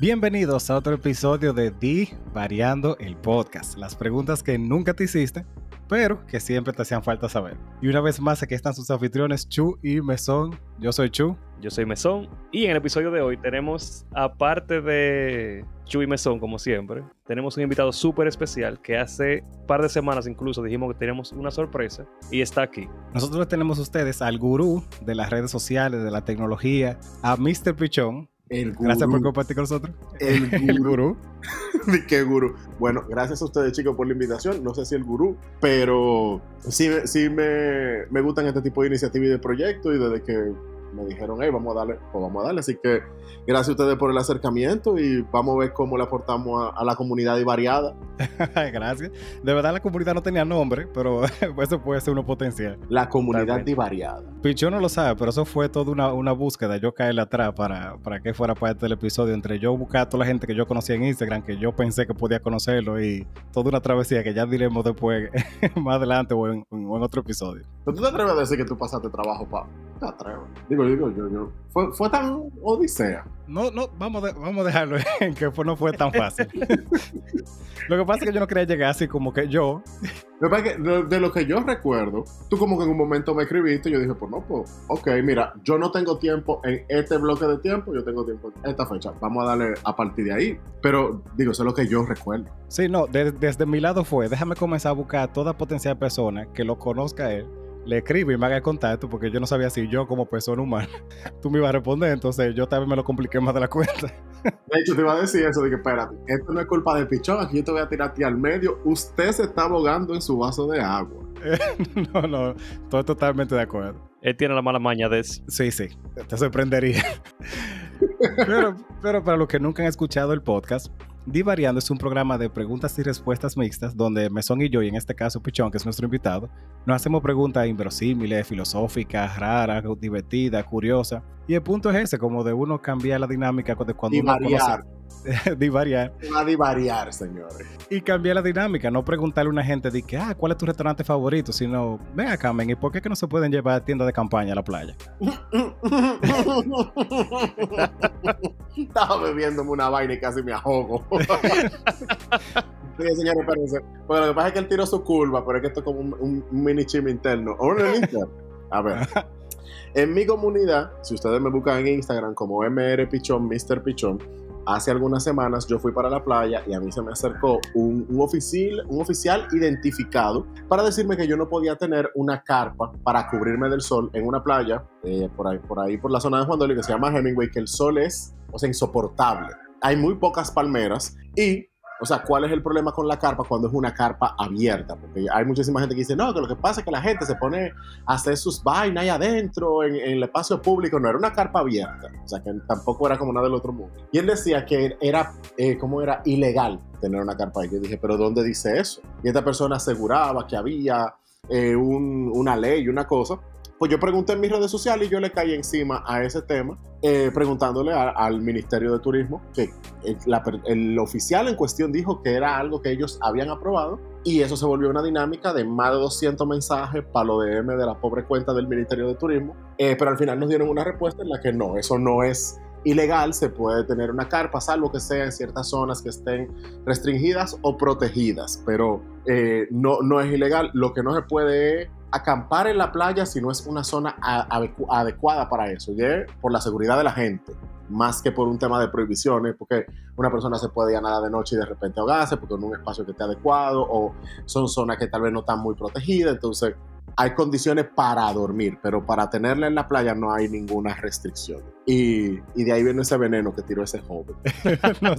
Bienvenidos a otro episodio de Di Variando el Podcast. Las preguntas que nunca te hiciste, pero que siempre te hacían falta saber. Y una vez más, aquí están sus anfitriones Chu y Mesón. Yo soy Chu. Yo soy Mesón. Y en el episodio de hoy tenemos, aparte de Chu y Mesón, como siempre, tenemos un invitado súper especial que hace un par de semanas incluso dijimos que tenemos una sorpresa y está aquí. Nosotros tenemos a ustedes al gurú de las redes sociales, de la tecnología, a Mr. Pichón. El gurú. Gracias por compartir con nosotros. El gurú. El gurú. ¿De qué gurú? Bueno, gracias a ustedes chicos por la invitación. No sé si el gurú, pero sí, sí me, me gustan este tipo de iniciativas y de proyectos y desde que me dijeron, hey, vamos a darle, pues vamos a darle. Así que gracias a ustedes por el acercamiento y vamos a ver cómo le aportamos a, a la comunidad y variada. Gracias. De verdad la comunidad no tenía nombre, pero eso puede ser uno potencial. La comunidad y variada. Pichón no lo sabe, pero eso fue toda una, una búsqueda. Yo caerle atrás para, para que fuera parte del episodio. Entre yo buscar a toda la gente que yo conocía en Instagram, que yo pensé que podía conocerlo, y toda una travesía que ya diremos después, más adelante o en, o en otro episodio. ¿Pero tú te atreves a decir que tú pasaste trabajo, pa? Te atreves. Digo, digo, yo, yo. Fue, fue tan odisea. No, no, vamos, de- vamos a dejarlo en que fue- no fue tan fácil. lo que pasa es que yo no quería llegar así como que yo. De, lo que yo recuerdo, tú como que en un momento me escribiste y yo dije, pues no, pues, ok, mira, yo no tengo tiempo en este bloque de tiempo, yo tengo tiempo en esta fecha. Vamos a darle a partir de ahí. Pero, digo, eso es lo que yo recuerdo. Sí, no, de- desde mi lado fue, déjame comenzar a buscar a toda potencial persona que lo conozca él, le escribe y me haga el contacto, porque yo no sabía si yo como persona humana, tú me ibas a responder, entonces yo también me lo compliqué más de la cuenta. De hecho, te iba a decir eso, de que espérate, esto no es culpa del pichón, aquí yo te voy a tirar a ti al medio. Usted se está ahogando en su vaso de agua. no, no, estoy totalmente de acuerdo. Él tiene la mala maña de eso. Sí, sí, te sorprendería. pero, pero para los que nunca han escuchado el podcast, Divariando es un programa de preguntas y respuestas mixtas donde Mesón y yo, y en este caso Pichón, que es nuestro invitado, nos hacemos preguntas inverosímiles, filosóficas, raras, divertidas, curiosas. Y el punto es ese, como de uno cambiar la dinámica de cuando Y uno variar. conoce. divariar. Va a divariar, señores. Y cambiar la dinámica, no preguntarle a una gente de que, ah, ¿cuál es tu restaurante favorito? Sino, ven acá, men, ¿y por qué que no se pueden llevar a tiendas de campaña a la playa? Estaba bebiéndome una vaina y casi me ahogo. Sí, señores, espérense. Porque lo que pasa es que él tiró su curva, pero es que esto es como un, un- un mini chisme interno. ¿O es interno? A ver. En mi comunidad, si ustedes me buscan en Instagram como MR Pichón, Mr. Pichón, hace algunas semanas yo fui para la playa y a mí se me acercó un, oficial, un oficial identificado para decirme que yo no podía tener una carpa para cubrirme del sol en una playa eh, por, ahí, por ahí, por la zona de Juan Dolly, que se llama Hemingway, que el sol es, o sea, insoportable. Hay muy pocas palmeras y o sea, ¿cuál es el problema con la carpa cuando es una carpa abierta? Porque hay muchísima gente que dice, no, que lo que pasa es que la gente se pone a hacer sus vainas ahí adentro, en, en el espacio público. No, era una carpa abierta. O sea, que tampoco era como nada del otro mundo. Y él decía que era, eh, como era ilegal tener una carpa ahí. Yo dije, pero ¿dónde dice eso? Y esta persona aseguraba que había eh, un- una ley, una cosa. Pues yo pregunté en mis redes sociales y yo le caí encima a ese tema, eh, preguntándole a- al Ministerio de Turismo que el, la el oficial en cuestión dijo que era algo que ellos habían aprobado y eso se volvió una dinámica de más de 200 mensajes para lo DM de la pobre cuenta del Ministerio de Turismo, Eh, pero al final nos dieron una respuesta en la que no, eso no es ilegal, se puede tener una carpa, salvo que sea en ciertas zonas que estén restringidas o protegidas, pero eh, no, no es ilegal. Lo que no se puede es acampar en la playa si no es una zona adecuada para eso, por la seguridad de la gente, más que por un tema de prohibiciones, porque una persona se puede ir a nada de noche y de repente ahogarse porque no es un espacio que esté adecuado o son zonas que tal vez no están muy protegidas, entonces hay condiciones para dormir, pero para tenerla en la playa no hay ninguna restricción. Y, y de ahí viene ese veneno que tiró ese joven. No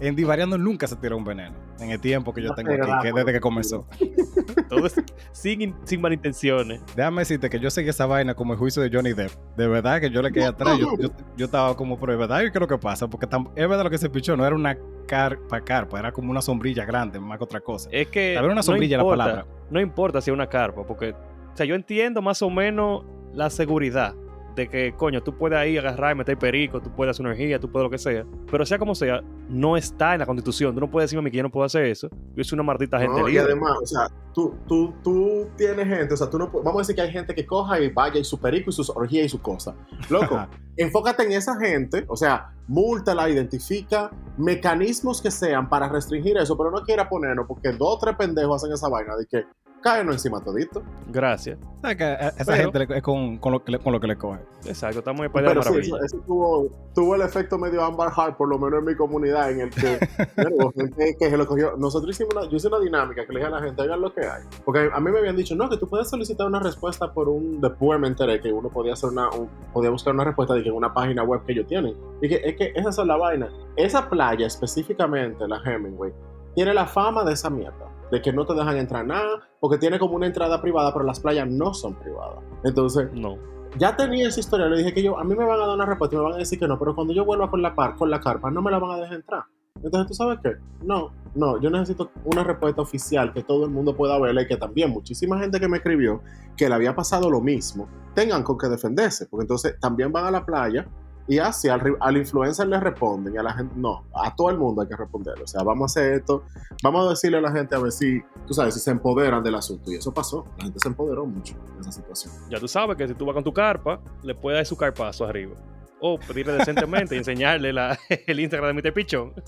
en Divariando nunca se tiró un veneno, en el tiempo que yo No tengo te aquí, que desde que comenzó. Todo es sin, in- sin malintenciones. Déjame decirte que yo seguí esa vaina como el juicio de Johnny Depp. De verdad que yo le quedé atrás. Yo, yo, yo estaba como, pero de verdad, ¿qué es lo que pasa? Porque es verdad lo que se pichó, no era una carpa carpa, era como una sombrilla grande, más que otra cosa. Es que. Tal vez una no sombrilla la importa, palabra. No importa si es una carpa, porque. O sea, yo entiendo más o menos la seguridad. De que, coño, tú puedes ahí agarrar y meter perico, tú puedes hacer energía, tú puedes lo que sea. Pero sea como sea, no está en la constitución. Tú no puedes decirme a mí que yo no puedo hacer eso. Yo soy una maldita gente No, y libre. además, o sea, tú, tú, tú tienes gente, o sea, tú no vamos a decir que hay gente que coja y vaya y su perico y sus orgías y su cosa. Loco, enfócate en esa gente, o sea, múltala, identifica mecanismos que sean para restringir eso, pero no quiera ponernos porque dos o tres pendejos hacen esa vaina de que cáenos encima todito. Gracias. ¿Sabes que a- a esa Pero- gente le- es con, con lo que le, con lo que le coge? Exacto, estamos en Pero sí, eso, eso tuvo, tuvo el efecto medio Amber Heart, por lo menos en mi comunidad, en el que, bueno, gente que se lo cogió. Nosotros hicimos una, yo hice una dinámica que le dije a la gente, oigan lo que hay. Porque a mí me habían dicho, no, que tú puedes solicitar una respuesta por un, después me enteré que uno podía hacer una, un- podía buscar una respuesta de que en una página web que ellos tienen. Y que es que esa es la vaina. Esa playa específicamente, la Hemingway, tiene la fama de esa mierda. De que no te dejan entrar nada, porque tiene como una entrada privada, pero las playas no son privadas. Entonces, No. ya tenía esa historia, le dije que yo, a mí me van a dar una respuesta y me van a decir que no, pero cuando yo vuelva con la, par, con la carpa, no me la van a dejar entrar. Entonces, ¿tú sabes qué? No, no, yo necesito una respuesta oficial que todo el mundo pueda verla y que también muchísima gente que me escribió que le había pasado lo mismo, tengan con qué defenderse, porque entonces también van a la playa y así al, al influencer le responden y a la gente, no, a todo el mundo hay que responder, o sea, vamos a hacer esto, vamos a decirle a la gente a ver si, tú sabes, si se empoderan del asunto y eso pasó, la gente se empoderó mucho en esa situación. Ya tú sabes que si tú vas con tu carpa, le puedes dar su carpazo arriba. O pedirle decentemente y enseñarle la- el Instagram de Mr. Pichón.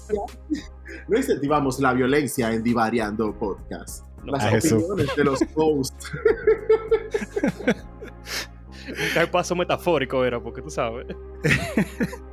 No incentivamos la violencia en Divariando Podcast. No, Las eso. opiniones de los hosts. Un carpazo metafórico era, porque tú sabes.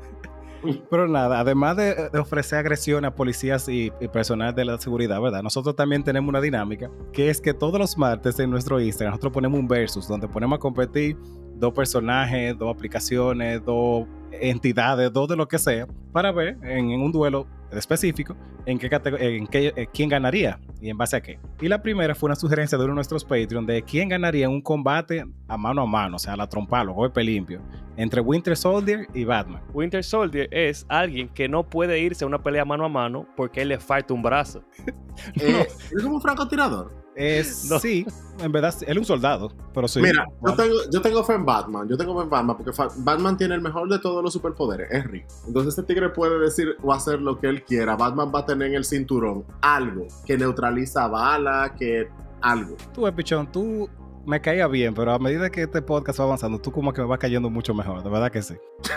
Pero nada, además de, de ofrecer agresión a policías y, y personal de la seguridad, ¿verdad? Nosotros también tenemos una dinámica que es que todos los martes en nuestro Instagram nosotros ponemos un versus donde ponemos a competir dos personajes, dos aplicaciones, dos entidades, dos de lo que sea, para ver en, en un duelo específico en qué, en qué eh, quién ganaría y en base a qué. Y la primera fue una sugerencia de uno de nuestros Patreon de quién ganaría en un combate a mano a mano, o sea, a la trompa, los golpe limpio, entre Winter Soldier y Batman. Winter Soldier es alguien que no puede irse a una pelea mano a mano porque él le falta un brazo. Eh, ¿Es como un francotirador? Es, No. Sí, en verdad, él es un soldado, pero sí. Mira, yo tengo, yo tengo fe en Batman. Yo tengo fe en Batman porque Batman tiene el mejor de todos los superpoderes. Es rico. Entonces, este tigre puede decir o hacer lo que él quiera. Batman va a tener en el cinturón algo que neutraliza balas, que algo. Tú, eh, Pichón, tú me caía bien, pero a medida que este podcast va avanzando, tú como que me vas cayendo mucho mejor, de verdad que sí.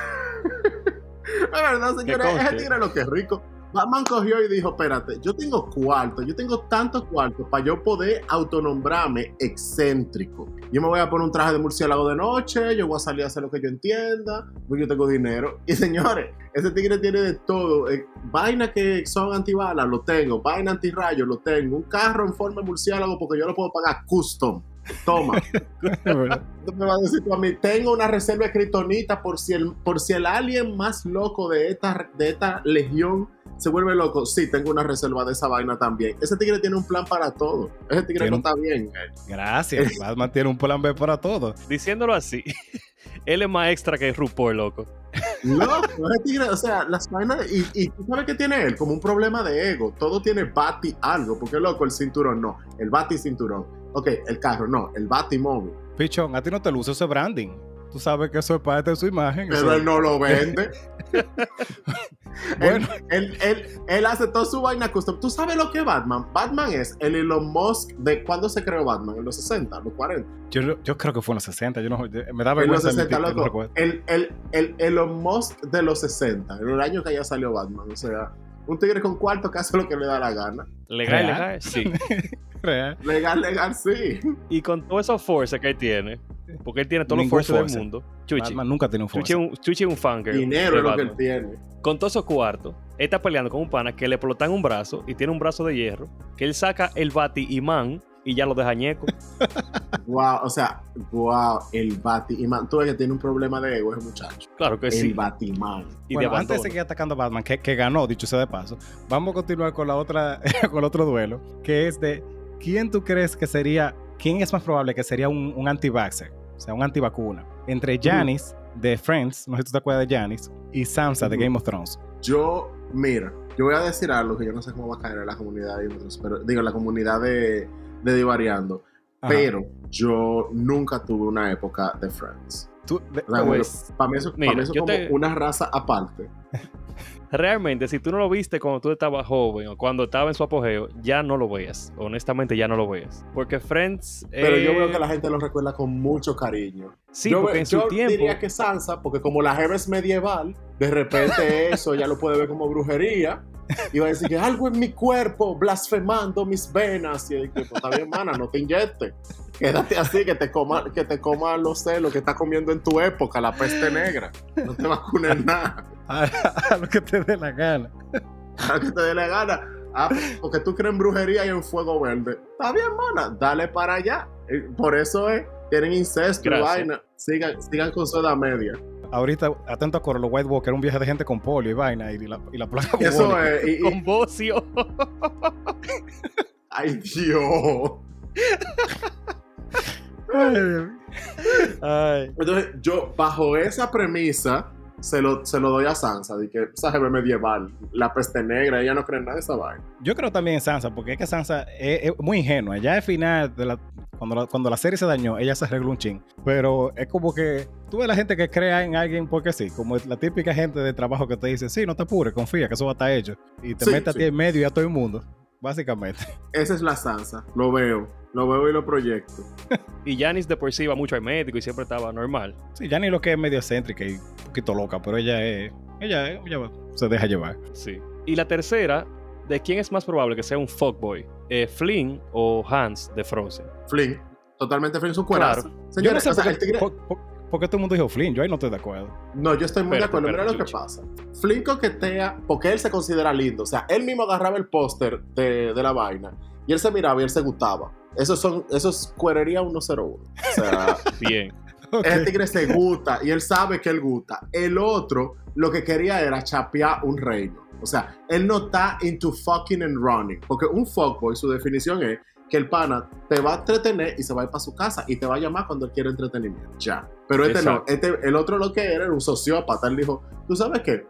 Es verdad, señores, ese tigre lo que es rico. Batman cogió y dijo, espérate, yo tengo cuarto, yo tengo tantos cuartos para yo poder autonombrarme excéntrico. Yo me voy a poner un traje de murciélago de noche, yo voy a salir a hacer lo que yo entienda, porque yo tengo dinero. Y señores, ese tigre tiene de todo. Eh, vaina que son antibalas, lo tengo. Vaina antirrayos, lo tengo. Un carro en forma de murciélago porque yo lo puedo pagar custom. Toma. Me vas a decir tú a mí, tengo una reserva de kriptonita por si el, por si el alien más loco de esta, de esta legión se vuelve loco. Sí, tengo una reserva de esa vaina también. Ese tigre tiene un plan para todo. Ese tigre Tiene no un- está bien. Gracias. Batman tiene un plan B para todo. Diciéndolo así, él es más extra que RuPaul, loco. Loco, ese tigre, o sea, las vainas. Y, y tú sabes qué tiene él, como un problema de ego. Todo tiene bati algo. Porque loco, el cinturón no. El bati cinturón. Ok, el carro no. El bati móvil. Pichón, a ti no te luce ese branding. Tú sabes que eso es parte de su imagen. Pero eso- él no lo vende. Bueno. él, él, él, él hace toda su vaina custom. ¿Tú sabes lo que es Batman? Batman es el Elon Musk de cuándo se creó Batman, en los 60, los 40. Yo, yo creo que fue en los 60. Yo no, yo- me da En los vergüenza 60, admitir que no loco. recuerdo. El, el, el Elon Musk de los 60, en el año que ya salió Batman. O sea, un tigre con cuarto que hace lo que le da la gana. Legal, legal, sí. Real. Legal, legal, sí. Y con todos esos forces que él tiene, porque él tiene todos los forces del mundo. Chuchi. Batman nunca tiene un Chuchi un, Chuchi es un fangirl Dinero es lo que él tiene. Con todos esos cuartos, él está peleando con un pana que le explotan un brazo y tiene un brazo de hierro, que él saca el bati imán y ya lo deja ñeco. Wow, o sea, wow, el Batiman. Tú ves que tiene un problema de ego ese muchacho. Claro que El sí. Batiman. Y Bueno, de antes de seguir atacando a Batman, que, que ganó, dicho sea de paso, vamos a continuar con la otra, con el otro duelo, que es de quién tú crees que sería, quién es más probable que sería un, un anti-vaxxer, o sea, un antivacuna, entre Janice de Friends, no sé si tú te acuerdas de Janice, y Sansa de. Game of Thrones. Yo, mira, yo voy a decir algo que yo no sé cómo va a caer en la comunidad de nosotros, pero digo, la comunidad de, de Divariando. Ajá. Pero yo nunca tuve una época de Friends. Tú, de- O sea, Pues, para mí eso, para mira, mí eso es como te- una raza aparte. Realmente, si tú no lo viste cuando tú estabas joven o cuando estaba en su apogeo, ya no lo veas. Honestamente, ya no lo veas. Porque Friends. Pero yo eh, veo que la gente lo recuerda con mucho cariño. Sí, yo porque en su yo tiempo. diría que Sansa, porque como la jeva es medieval, de repente eso ya lo puede ver como brujería. Y va a decir que algo en mi cuerpo, blasfemando mis venas. Y es que, pues, está bien, mana, no te inyectes. Quédate así, que te coma, que te coma los celos que estás comiendo en tu época, la peste negra. No te vacunes nada. a, a lo que te dé la gana. A que te dé la gana. Ah, porque tú crees en brujería y en fuego verde. Está bien, mana, dale para allá. Eh, Por eso es, tienen incesto Gracias. vaina. Sigan, sigan con su edad media. Ahorita, atento a Coro, los White Walker, un viaje de gente con polio y vaina y la, y la plaga Eso bubónica. es. y- y- Con bocio. ay, Dios. Ay. Entonces, yo, bajo esa premisa, se lo, se lo doy a Sansa. De que esa jeva medieval, la peste negra, ella no cree en nada de esa vaina. Yo creo también en Sansa, porque es que Sansa es, es muy ingenua. Ya al final, de la, cuando, la, cuando la serie se dañó, ella se arregló un chin. Pero es como que tú ves la gente que crea en alguien porque sí, como la típica gente de trabajo que te dice, sí, no te apures, confía que eso va a estar hecho. Y te Sí, mete a sí. ti en medio y a todo el mundo, básicamente. Esa es la Sansa. Lo veo. Lo veo y lo proyecto. Y Janice de por sí iba mucho al médico y siempre estaba normal. Sí, ya ni lo que es medio excéntrica y poquito loca, pero ella es, ella, es- ella se deja llevar. Sí. Y la tercera, ¿de quién es más probable que sea un fuckboy? Eh, ¿Flynn o Hans de Frozen? Flynn. Totalmente Flynn su cuerazo. Claro. Yo no Señores, sé o sea, por, qué, tigre- por- por- por qué todo el mundo dijo Flynn, yo ahí no estoy de acuerdo. No, yo estoy muy de acuerdo. Mira lo que pasa. Flynn coquetea porque él se considera lindo. O sea, él mismo agarraba el póster de, de la vaina y él se miraba y él se gustaba. Eso, son, eso es cuerería 101. O sea, Bien. Ese tigre se gusta y él sabe que él gusta. El otro lo que quería era chapear un reino. O sea, él no está into fucking and running. Porque un fuckboy, su definición es que el pana te va a entretener y se va a ir para su casa y te va a llamar cuando él quiere entretenimiento. Ya. Pero este Exacto. no. Este, el otro lo que era era un sociópata. Él dijo, ¿tú sabes qué?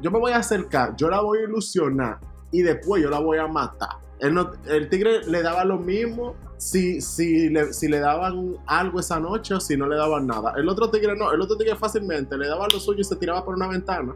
Yo me voy a acercar, yo la voy a ilusionar y después yo la voy a matar. Él no- el tigre le daba lo mismo si, si, le, si le daban algo esa noche o si no le daban nada. El otro tigre no, el otro tigre fácilmente le daba lo suyo y se tiraba por una ventana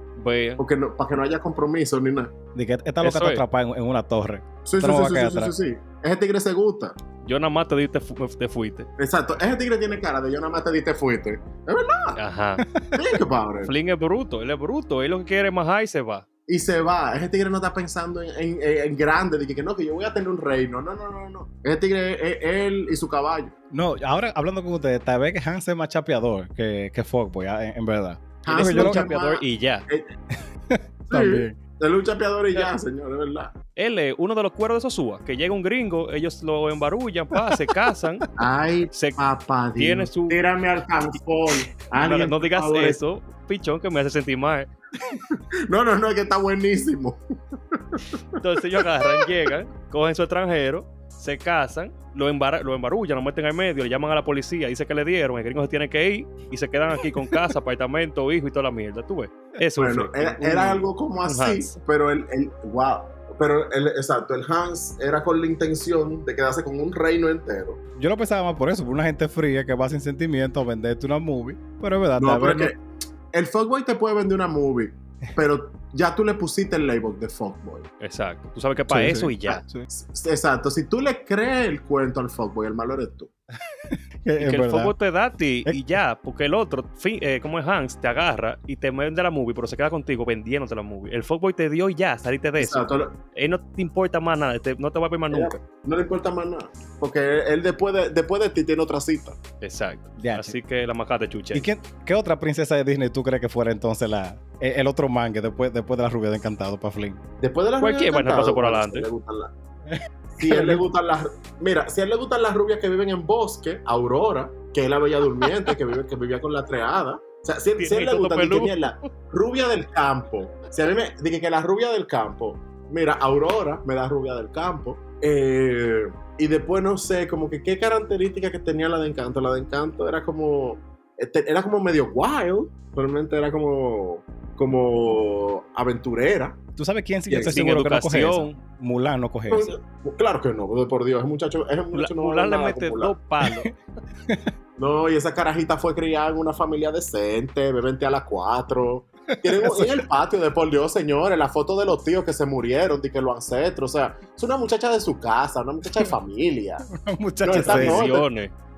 porque no, para que no haya compromiso ni nada. De que esta loca está atrapada en, en una torre. Sí, sí, sí, sí, sí, sí. Ese tigre se gusta. Yo nada más te di y te, fu- te fuiste. Exacto. Ese tigre tiene cara de yo nada más te di te fuiste. Es verdad. Ajá. Bien que padre. Flynn es bruto, él es bruto. Él lo que quiere es más high y se va. Y se va. Ese tigre no está pensando en, en- en grande, de que, que no, que yo voy a tener un reino. No, no, no, no. Ese tigre es él y su caballo. No, ahora hablando con ustedes, tal vez que Hans es más chapeador que, que Fuckboy, ah, en, en verdad. Hans es un chapeador y ya. También. Él es un chapeador y ya, señor, es verdad. Él es uno de los cueros de Sosúa, que llega un gringo, ellos lo embarullan, pa, se casan, Ay, se... papá, Dios. Tiene su- Tírame al campón. No, no digas favor. eso, pichón, que me hace sentir mal. No, no, no, es que está buenísimo. Entonces ellos agarran, llegan, cogen su extranjero, se casan, lo, embara- lo embarullan, lo meten al medio, le llaman a la policía, dice que le dieron, el gringo se tiene que ir y se quedan aquí con casa, apartamento, hijo y toda la mierda. ¿Tú ves? Eso Bueno, fue. era, Un- era algo como así, Hans. pero el, el wow. Pero el, exacto, el Hans era con la intención de quedarse con un reino entero. Yo lo pensaba más por eso, por una gente fría que va sin sentimiento a venderte una movie. Pero es verdad, No, tal pero vez es que el fuckboy te puede vender una movie, pero ya tú le pusiste el label de fuckboy. Exacto. Tú sabes que para Sí, eso sí. y ya. Sí, S- Exacto, si tú le crees el cuento al fuckboy, el malo eres tú. Y es que el fuego te da a ti y ya, porque el otro, fin- eh, como es Hans, te agarra y te vende la movie, pero se queda contigo vendiéndote la movie. El fuckboy te dio y ya, saliste de eso. Exacto, Él no te importa más nada, te- no te va a ver más nunca. no le importa más nada. Porque él después de, después de ti tiene otra cita. Exacto. Ya, Así que la macate chucha. ¿Y quién- qué otra princesa de Disney tú crees que fuera entonces la, el, el otro mangue después, después de la rubia de Encantado para Flynn? Después de la Cualquier rubia encantada, pasa por adelante. Si, le gustan las- si a él le gustan las. Mira, si a él le gustan las rubias que viven en bosque, Aurora, que es la bella durmiente, que, vive, que vivía con la treada. O sea, si, si a él le gusta, que mierda, rubia del campo. Si a mí me dije que la rubia del campo, mira, Aurora me da rubia del campo. Eh, y después no sé, como que qué característica que tenía la de Encanto. La de Encanto era como. Este, Era como medio wild. Realmente era como. Como aventurera. ¿Tú sabes quién sí? Yo estoy seguro que no coge esa. Mulan no coge esa. Claro que no, por Dios, ese muchacho, ese muchacho no Mulan le mete dos palos. No, y esa carajita fue criada en una familia decente, bebente a las cuatro. Tienen un- en el patio de por Dios, señores, la foto de los tíos que se murieron, de que los ancestros. O sea, es una muchacha de su casa, una muchacha de familia. Una muchacha No, seria. no.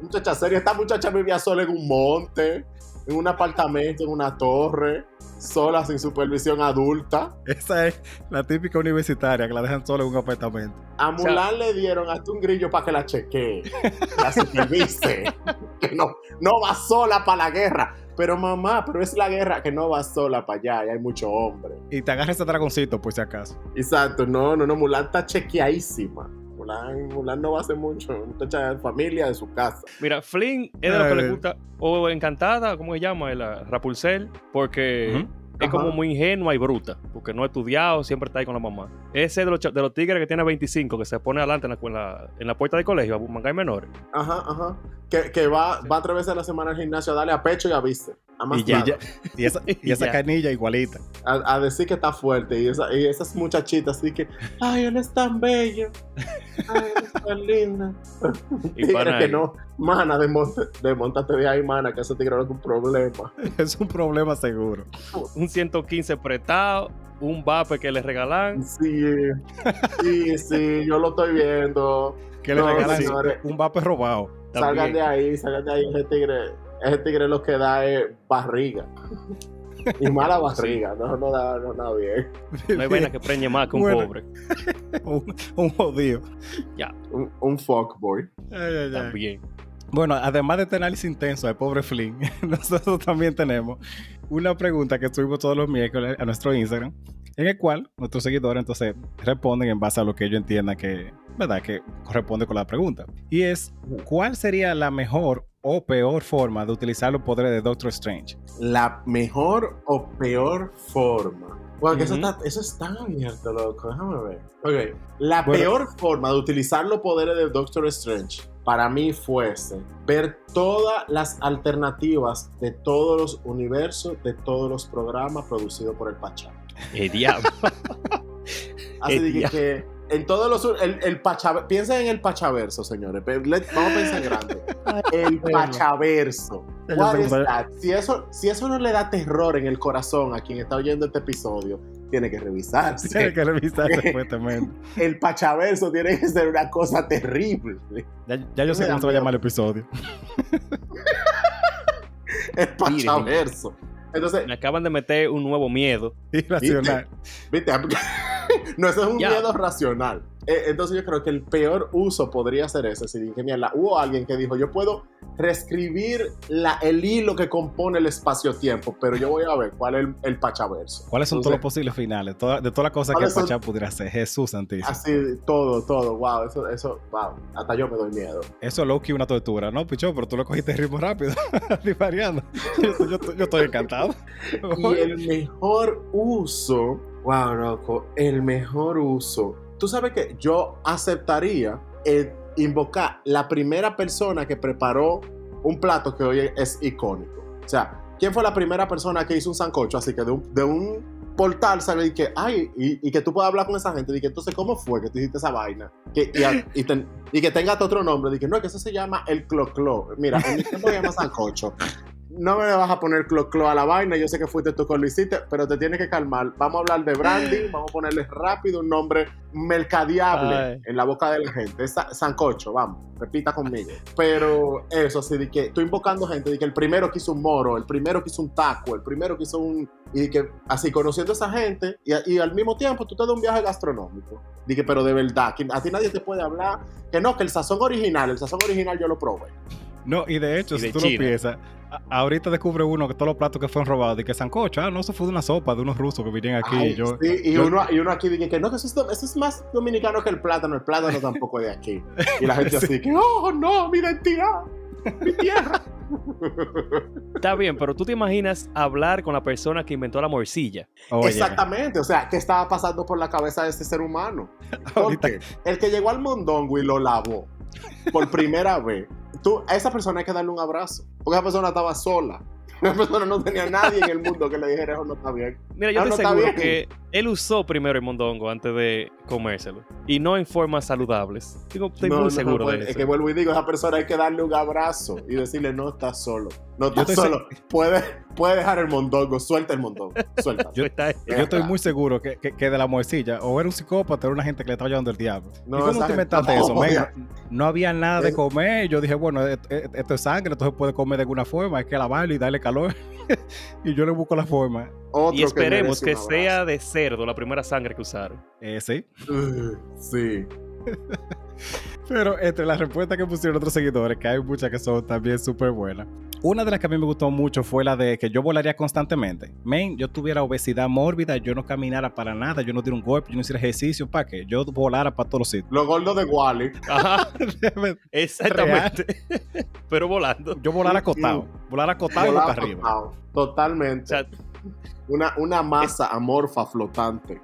Muchacha seria, esta muchacha vivía sola en un monte, en un apartamento, en una torre, sola, sin supervisión adulta. Esa es la típica universitaria que la dejan sola en un apartamento. A Mulan le dieron hasta un grillo para que la chequee, la supervise, que no, no va sola para la guerra. Pero mamá, pero es la guerra que no va sola para allá y hay mucho hombre. Y te agarra ese dragoncito, por si acaso. Exacto, no, no, no, Mulan está chequeadísima. Mulan, Mulan no va a hacer mucho, muchacha de familia de su casa. Mira, Flynn es de lo que le gusta, o encantada, ¿cómo se llama? La Rapunzel, porque Ajá. como muy ingenua y bruta, porque no ha estudiado, siempre está ahí con la mamá. Ese de los, de los tigres que tiene 25, que se pone adelante en la, en la, en la puerta del colegio a mangar menores. Ajá, ajá. Que, que va, va tres veces a la semana al gimnasio a darle a pecho y a viste. A más Y, ya- y esa, y esa canilla igualita. a, a decir que está fuerte. Y, esa- y esas muchachitas así que, ay, él es tan bello. Ay, él es tan linda. Y pana que no, mana, desmontate de ahí, mana, que ese tigre no es un problema. Es un problema seguro. Un 115 prestado, un vape que le regalan. Sí, sí, sí, yo lo estoy viendo. Que le No, regalan señores. un vape robado. Salgan También. de ahí, salgan de ahí. Ese tigre, ese tigre lo que da es barriga. Y mala barriga, no, no da, no da bien. No hay vaina que preñe más que un Bueno. pobre. un, un jodido. Un, un fuckboy. Ay, ay, ay. También. Bueno, además de este análisis intenso de pobre Flynn, nosotros también tenemos una pregunta que subimos todos los miércoles a nuestro Instagram, en el cual nuestros seguidores entonces responden en base a lo que ellos entiendan que, ¿verdad? que corresponde con la pregunta. Y es, ¿cuál sería la mejor o peor forma de utilizar los poderes de Doctor Strange? La mejor o peor forma. Bueno, que eso, está, eso abierto, loco. Déjame ver. Ok. La Bueno. peor forma de utilizar los poderes de Doctor Strange para mí fuese ver todas las alternativas de todos los universos, de todos los programas producidos por el Pachá. El diablo. Así de que, en todos los. El, el Pacha- piensen en el Pachaverso, señores. Let- Vamos a pensar grande. El Pachaverso. What is that? Si eso, si eso no le da terror en el corazón a quien está oyendo este episodio, tiene que revisarse. Tiene que revisarse fuertemente. El Pachaverso tiene que ser una cosa terrible. Ya, ya yo sé cómo se va a llamar el episodio. El Pachaverso. Entonces, Me acaban de meter un nuevo miedo. Irracional. ¿viste? no, eso es un Ya. miedo racional. Eh, Entonces yo creo que el peor uso podría ser ese. Si dije, mierda, hubo alguien que dijo, yo puedo reescribir la, el hilo que compone el espacio-tiempo, pero yo voy a ver cuál es el, el pachaverso. ¿Cuáles son todos los posibles finales? Toda- de todas las cosas que ¿Cuáles son- Pachá pudiera hacer. Jesús santísimo. Así, todo, todo, wow, eso, eso, wow, hasta yo me doy miedo. Eso es Loki una tortura, ¿no, Pichón? Pero tú lo cogiste ritmo rápido. Yo, yo- yo estoy encantado. Y el mejor uso, wow, loco, el mejor uso. Tú sabes que yo aceptaría eh, invocar la primera persona que preparó un plato que hoy es icónico. O sea, ¿quién fue la primera persona que hizo un sancocho? Así que de un, portal sale y que, ay, y, que tú puedas hablar con esa gente. Y que entonces, ¿cómo fue que tú hiciste esa vaina? Y, a- y que tenga otro nombre. Dije, no, que eso se llama el clo-clo. Mira, en mi tiempo se llama sancocho no me vas a poner clo clo a la vaina. Yo sé que fuiste tú con lo hiciste, pero te tienes que calmar. Vamos a hablar de branding, vamos a ponerle rápido un nombre mercadeable Ay. en la boca de la gente. Es sa- sancocho, vamos, repita conmigo. Pero eso sí, de que estoy invocando gente, de que el primero que hizo un moro, el primero que hizo un taco, el primero que hizo un. Y de que así conociendo a esa gente, y, y al mismo tiempo tú te das un viaje gastronómico. Dije, pero de verdad, que a ti nadie te puede hablar que no, que el sazón original, el sazón original yo lo probé. No, y de hecho, Y si de tú China. lo piensas, ahorita descubre uno que todos los platos que fueron robados, y que sancocho, ah, no, eso fue de una sopa de unos rusos que vinieron aquí. Ay, yo, sí, y, yo- uno, y uno aquí dice que no, que eso es, do- eso es más dominicano que el plátano, el plátano tampoco es de aquí. Y la gente Sí. así que, oh no, mi identidad, mi tierra. Está bien, pero tú te imaginas hablar con la persona que inventó la morcilla. Oye, Exactamente, o sea, ¿qué estaba pasando por la cabeza de este ser humano? ahorita, Porque el que llegó al mondongo y lo lavó por primera vez, tú, a esa persona hay que darle un abrazo, porque esa persona estaba sola. Esa persona no tenía nadie en el mundo que le dijera eso no está bien. Mira, yo te no, aseguro que él usó primero el mondongo antes de comérselo. Y no en formas saludables. Digo, estoy No, muy no, seguro pues, de Es eso. que vuelvo y digo, a esa persona hay que darle un abrazo y decirle, no estás solo. No estás solo. Puede, puede dejar el mondongo. Suelta el mondongo. Suelta. Yo- estoy muy seguro que, que, que de la muercilla o era un psicópata o era una gente que le estaba llevando el diablo. No, ¿Y cómo te inventaste eso? men? ya. No había nada de Es- comer. Yo dije, bueno, et- et- esto es sangre, entonces puede comer de alguna forma. Hay que lavarlo y darle calor. y yo le busco la forma. Otro Y esperemos que, sea de cerdo la primera sangre que usaron. Eh, sí. Sí. Pero entre las respuestas que pusieron otros seguidores, que hay muchas que son también súper buenas. Una de las que a mí me gustó mucho fue la de que yo volaría constantemente. Men, yo tuviera obesidad mórbida, yo no caminara para nada, yo no diera un golpe, yo no hiciera ejercicio, ¿para qué? Yo volara para todos los sitios. Los gordos de Wally. Ajá, exactamente. Pero volando. yo volara acostado, volara acostado y boca arriba. Totalmente. O sea, Una, una masa amorfa flotante.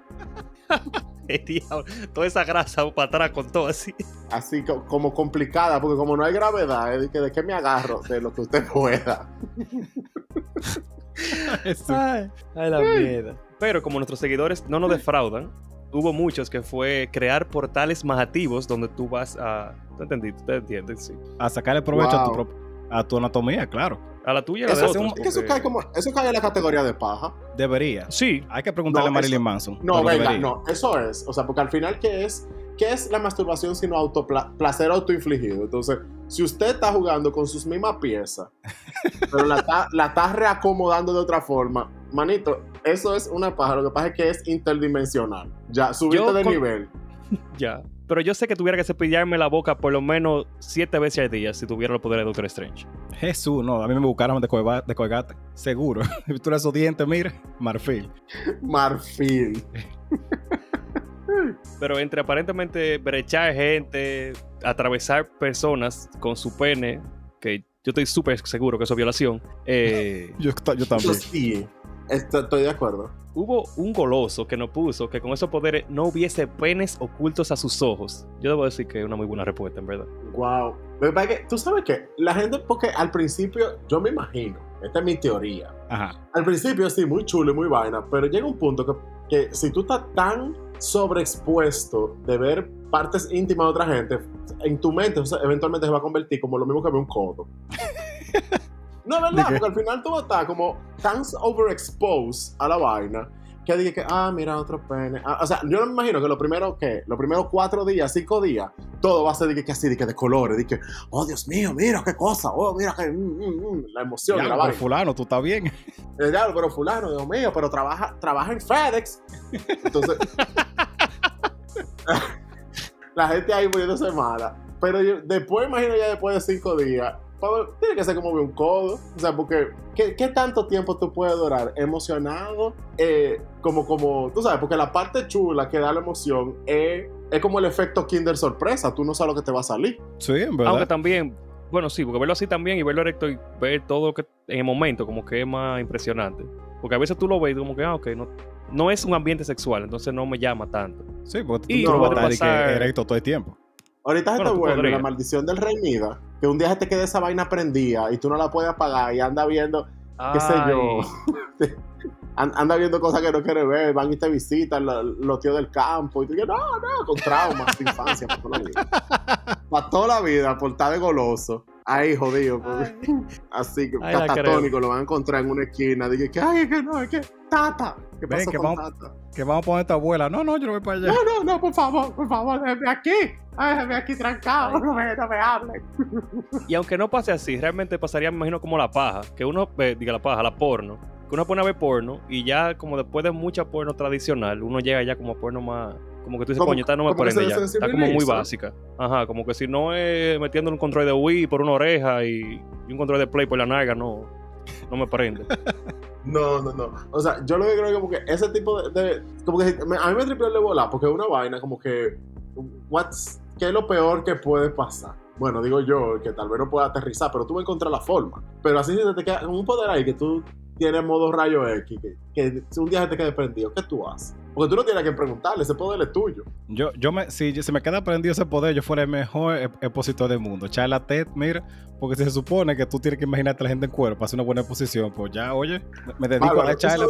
toda esa grasa para atrás con todo así. Así co- como complicada, porque como no hay gravedad, de qué me agarro de lo que usted pueda. Ay, ay, la mierda. Pero como nuestros seguidores no nos defraudan, hubo muchos que fue crear portales majativos donde tú vas a... ¿Te entendí? ¿Te entiendes? Sí. A sacarle provecho tu, a tu anatomía, claro. A la tuya y a la Eso, de otros. un- eso cae como, eso cae en la categoría de paja. Debería. Sí, Hay que preguntarle No, a Marilyn eso- Manson. No, venga, debería. no, eso es. O sea, porque al final, ¿qué es? ¿Qué es la masturbación sino autopla- placer autoinfligido? Entonces, si usted está jugando con sus mismas piezas, pero la está, la está reacomodando de otra forma, manito, eso es una paja. Lo que pasa es que es interdimensional. Ya, subiste Yo de con- nivel. ya. Pero yo sé que tuviera que cepillarme la boca por lo menos siete veces al día si tuviera los poderes de Doctor Strange. Jesús, no, a mí me buscaron de, colga- de colgate, seguro. Tú esos dientes, mira, marfil. Marfil. Pero entre aparentemente brechar gente, atravesar personas con su pene, que yo estoy súper seguro que eso es violación, eh, Yo, yo Yo también. sí, esto- estoy de acuerdo. Hubo un goloso que nos puso que con esos poderes no hubiese penes ocultos a sus ojos. Yo debo decir que es una muy buena respuesta, en verdad. Wow. Pasa es que, tú sabes que la gente, porque al principio, yo me imagino, esta es mi teoría. Ajá. Al principio sí, muy chulo y muy vaina, pero llega un punto que, que si tú estás tan sobreexpuesto de ver partes íntimas de otra gente, en tu mente o sea, eventualmente se va a convertir como lo mismo que ver un codo. No ¿De verdad, porque al final tú vas a estar como tan overexposed a la vaina que dije que, ah, mira, otro pene. Ah, o sea, yo no me imagino que lo primero que, los primeros cuatro días, cinco días, todo va a ser de que, así, de que de colores, de que, oh, Dios mío, mira qué cosa, oh, mira que, mm, mm, mm", la emoción, Ya, y la pero vaina. fulano, tú estás bien. Eh, diablo, pero fulano, Dios mío, pero trabaja, trabaja en FedEx. Entonces, la gente ahí muriéndose mala. Pero yo, después, imagino ya después de cinco días, tiene que ser como un codo. O sea, porque, ¿qué, qué tanto tiempo tú puedes durar emocionado? Eh, como, como, tú sabes, porque la parte chula que da la emoción es, es como el efecto Kinder sorpresa. Tú no sabes lo que te va a salir. Sí, en verdad. Aunque también, bueno, sí, porque verlo así también y verlo erecto y ver todo lo que en el momento, como que es más impresionante. Porque a veces tú lo ves y como que, ah, ok, no, no es un ambiente sexual, entonces no me llama tanto. Sí, porque Y tú no vas a estar pasar- erecto todo el tiempo. Ahorita se Bueno, te vuelve la maldición del rey Mida, que un día se te quede esa vaina prendida y tú no la puedes apagar y anda viendo qué sé yo. Anda viendo cosas que no quiere ver, van y te visitan lo- los tíos del campo y tú dices, no, no, con traumas de infancia para toda la vida. Para toda la vida, por estar de goloso. Ahí, jodido. Así que Ay, catatónico, lo van a encontrar en una esquina. Dije que, ay, es que no, es que, tata. ¿Qué Ven, que con vamos-? Que vamos a poner a tu abuela. No, no, yo no voy para allá. No, no, no, por favor, por favor, déjame aquí. Ay, déjame aquí trancado, no me, no me hablen. Y aunque no pase así, realmente pasaría, me imagino, como la paja. Que uno ve, diga la paja, la porno. Que uno pone a ver porno y ya como después de mucha porno tradicional, uno llega ya como a porno más... Como que tú dices, coño, esta no me prende ya. Está como muy básica. Ajá, como que si no es metiendo un control de Wii por una oreja y, y un control de Play por la naga, no, no me prende. No, no, no. O sea, yo lo que creo es como que ese tipo de. como que a mí me triplió el de volar porque es una vaina como que. What's, ¿Qué es lo peor que puede pasar? Bueno, digo yo, que tal vez no pueda aterrizar, pero tú vas a encontrar la forma. Pero así se te queda un poder ahí que tú tienes modo rayo X, que, que un día se te quede prendido, ¿qué tú haces? Porque tú no tienes que preguntarle, ese poder es tuyo. Yo, yo me, si se me queda prendido ese poder, yo fuera el mejor expositor del mundo. Charla TED, mira, porque si se supone que tú tienes que imaginarte a la gente en cuerpo para hacer una buena exposición, pues ya, oye, me dedico a la charla.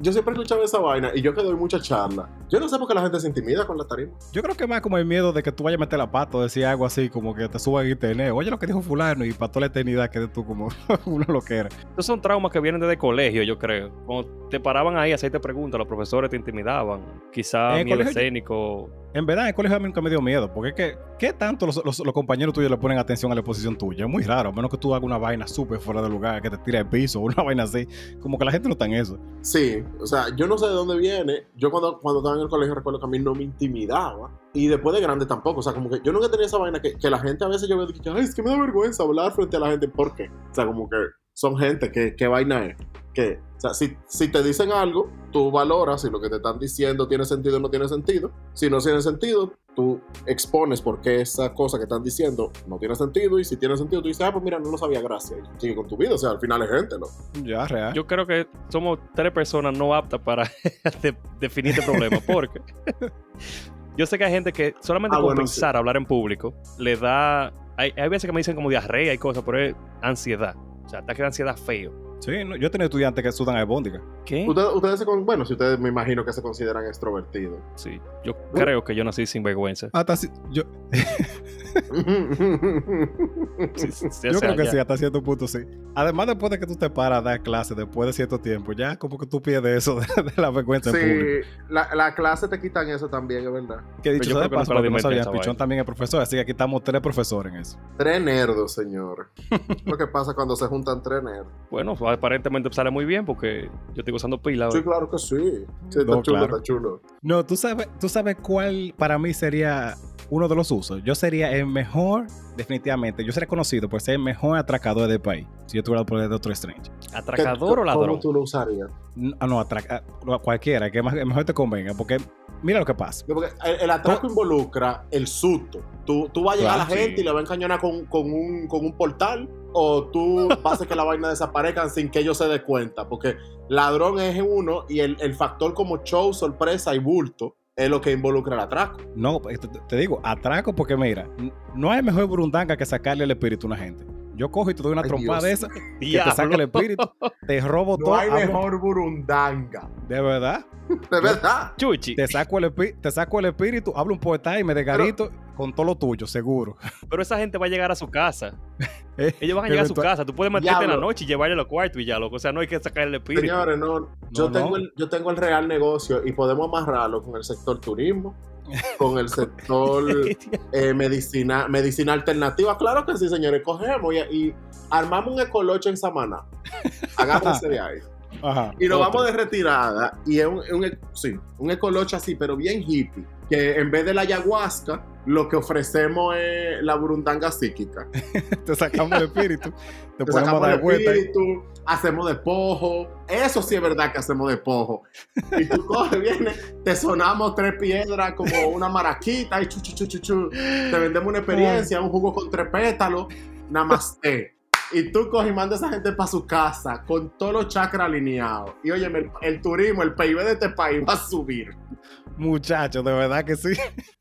Yo siempre he escuchado esa vaina y yo que doy mucha charla. Yo no sé por qué la gente se intimida con la tarima. Yo creo que más como el miedo de que tú vayas a meter la pata o decir algo así, como que te suba en internet. Oye, lo que dijo fulano y para toda la eternidad quedes tú como uno lo que era. Estos son traumas que vienen desde el colegio, yo creo. Cuando te paraban ahí a hacerte preguntas, los profesores te intimidaban. Quizá miedo escénico. En verdad, en el colegio a mí nunca me dio miedo, porque es que, ¿qué tanto los, los, compañeros tuyos le ponen atención a la exposición tuya? Es muy raro, a menos que tú hagas una vaina súper fuera de lugar, que te tire el piso, una vaina así. Como que la gente no está en eso. Sí, o sea, yo no sé de dónde viene. Yo cuando, cuando estaba en el colegio recuerdo que a mí no me intimidaba. Y después de grande tampoco. O sea, como que yo nunca tenía esa vaina que, que la gente a veces yo veo que, ay, es que me da vergüenza hablar frente a la gente. ¿Por qué? O sea, como que son gente que, ¿qué vaina es? Que, o sea, si, si, te dicen algo, tú valoras si lo que te están diciendo tiene sentido o no tiene sentido. Si no tiene sentido, tú expones por qué esa cosa que están diciendo no tiene sentido. Y si tiene sentido, tú dices, ah, pues mira, no lo sabía, gracias. Y sigue con tu vida. O sea, al final es gente, ¿no? Ya, real. Yo creo que somos tres personas no aptas para definir este problema. Porque yo sé que hay gente que solamente ah, pensar hablar en público le da. Hay, hay veces que me dicen como diarrea y cosas, pero es ansiedad. O sea, ataque de ansiedad feo. Sí, yo he tenido estudiantes que sudan a bóndica. ¿Qué? Ustedes, se bueno, si ustedes me imagino que se consideran extrovertidos. Sí, yo creo que yo nací sin vergüenza. Hasta si, yo... Yo creo que sí, hasta cierto punto sí. Además, después de que tú te paras a dar clase, después de cierto tiempo, ya como que tú pierdes eso de, la vergüenza sí. La, la clase te quitan eso también, es verdad. Que dicho sea de paso, no, no sabía, Pichón también es profesor, así que aquí estamos tres profesores en eso. Tres nerdos, señor. Lo que pasa cuando se juntan tres nerdos. Bueno, aparentemente sale muy bien porque yo estoy usando pila. Sí, claro que sí. Sí, está chulo, está chulo. No, tú sabes, tú sabes cuál para mí sería uno de los usos. Yo sería el mejor, definitivamente, yo sería conocido por ser el mejor atracador del país. Si yo tuviera el poder de otro Strange. ¿Atracador o ladrón? ¿Cómo tú lo usarías? Ah, no, atraca, cualquiera, que mejor te convenga. Porque mira lo que pasa. Porque el, atraco involucra el susto. Tú, tú vas a llegar a la gente y le vas a encañonar con, con, un, con un portal o tú haces que la vaina desaparezca sin que ellos se den cuenta. Porque ladrón es uno y el, el factor como show, sorpresa y bulto es lo que involucra el atraco. No, te digo, atraco porque mira, no hay mejor burundanga que sacarle el espíritu a una gente. Yo cojo y te doy una trompada de esa y te saca el espíritu, te robo todo. No hay mejor burundanga. ¿De verdad? ¿De verdad? Chuchi. Te saco el, te saco el espíritu, hablo un poeta y me desgarito con todo lo tuyo, seguro. Pero esa gente va a llegar a su casa. Eh, Ellos van a llegar a su casa. Tú puedes meterte en la noche y llevarle a los cuartos y ya, loco. O sea, no hay que sacar el espíritu. Señores, no. Yo, tengo, El, yo tengo el real negocio y podemos amarrarlo con el sector turismo, con el sector eh, medicina, medicina alternativa. Claro que sí, señores. Cogemos y, armamos un ecoloche en Samaná. Agárrense de ahí. y lo vamos de retirada. Y es un, un, sí, un ecoloche así, pero bien hippie que en vez de la ayahuasca, lo que ofrecemos es la burundanga psíquica. te sacamos el espíritu, te, te sacamos el espíritu, hacemos despojo. Eso sí es verdad que hacemos despojo. Y tú coges, vienes, te sonamos tres piedras como una maraquita y chu, chu, chu, chu, Te vendemos una experiencia, un jugo con tres pétalos. Namaste. Y tú coges y mandas a esa gente para su casa con todos los chakras alineados. Y oye, el, el turismo, el PIB de este país va a subir. Muchachos, de verdad que sí.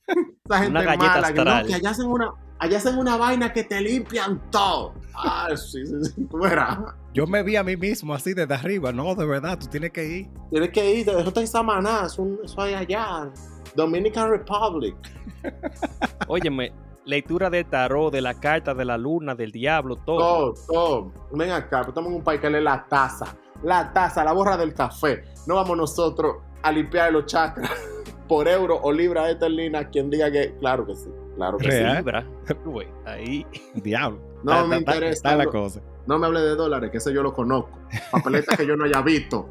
Esa gente una mala, que, no, que allá hacen una, allá hacen una vaina que te limpian todo. Ah, sí, sí, sí, tú verás. Yo me vi a mí mismo así desde arriba. No, de verdad, tú tienes que ir. Tienes que ir, eso está en Samaná, eso, eso hay allá. Dominican Republic. Óyeme, lectura de tarot, de la carta, de la luna, del diablo, todo. Todo, todo. Ven acá, estamos en un país que lee la taza. La taza, la borra del café. No vamos nosotros a limpiar los chakras por euro o libra esterlina. Quien diga que, claro que sí. Claro que sí. Libra. ahí. Diablo. No me interesa. la cosa. No me hable de dólares, que ese yo lo conozco. Papeletas que yo no haya visto.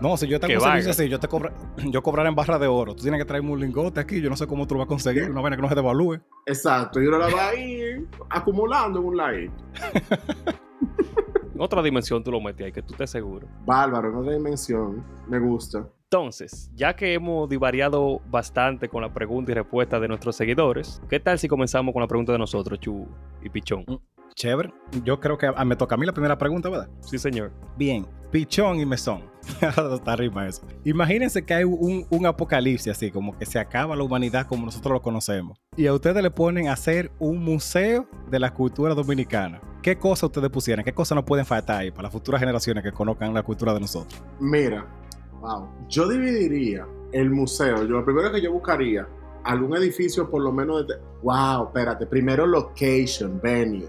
No, si yo un servicio así, yo te cobro, yo cobraré en barra de oro. Tú tienes que traerme un lingote aquí, yo no sé cómo tú lo vas a conseguir, una vaina que no se devalúe. Exacto, y uno la va a ir acumulando en un live. otra dimensión tú lo metes ahí, que tú estés seguro. Bárbaro, en otra dimensión. Me gusta. Entonces, ya que hemos divariado bastante con la pregunta y respuesta de nuestros seguidores, ¿qué tal si comenzamos con la pregunta de nosotros, Chu y Pichón? Mm, Chévere. Yo creo que me toca a mí la primera pregunta, ¿verdad? Sí, señor. Bien, pichón y mesón. Está rima eso. Imagínense que hay un, un apocalipsis así, como que se acaba la humanidad como nosotros lo conocemos. Y a ustedes le ponen a hacer un museo de la cultura dominicana. ¿Qué cosas ustedes pusieran? ¿Qué cosas no pueden faltar ahí para las futuras generaciones que conozcan la cultura de nosotros? Mira, wow. Yo dividiría el museo. Yo lo primero que yo buscaría, algún edificio por lo menos de... Wow, espérate. Primero location, venue.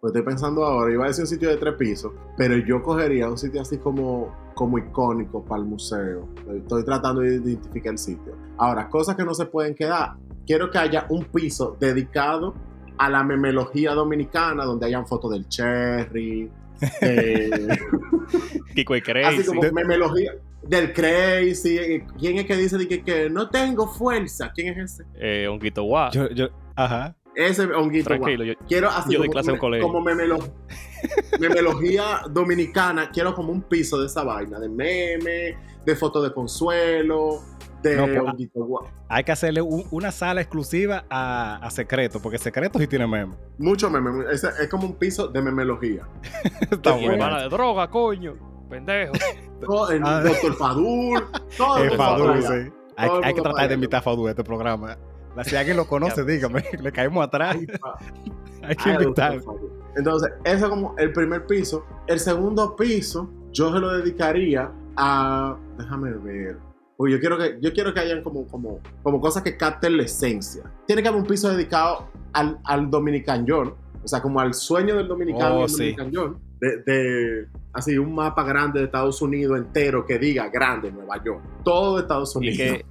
Pues estoy pensando ahora, iba a decir un sitio de tres pisos, pero yo cogería un sitio así como, como icónico para el museo. Estoy tratando de identificar el sitio. Ahora, cosas que no se pueden quedar. Quiero que haya un piso dedicado a la memelogía dominicana, donde hayan fotos del cherry, de- Kiko y Así Crazy. como memelogía del crazy. ¿Quién es que dice de que, que no tengo fuerza? ¿Quién es ese? Eh, Honguito Guá. Yo, yo, ajá. Ese honguito. Tranquilo, yo, Quiero así Yo como, clase en un colegio. como memelo- memelogía dominicana. Quiero como un piso de esa vaina. De meme, de fotos de consuelo, de No, pues, honguito. Hay que hacerle un- una sala exclusiva a, a Secreto, porque Secreto sí tiene meme. Mucho meme. Ese es como un piso de memelogía. Está bueno. de droga, coño. Pendejo. Todo el Ah. Doctor Fadul. Todo el Fadul, sí. Hay, Todo el hay que tratar de invitar a Fadul a este programa. Si alguien lo conoce, dígame. Le caemos atrás. Hay que invitar. Entonces, ese es como el primer piso. El segundo piso, yo se lo dedicaría a. Déjame ver. Uy, yo quiero que, yo quiero que hayan como, como, como cosas que capten la esencia. Tiene que haber un piso dedicado al, al Dominican John. O sea, como al sueño del dominicano Oh, y el sí. Dominican John. De, de- así, un mapa grande de Estados Unidos entero que diga grande Nueva York. Todo de Estados Y Unidos. que,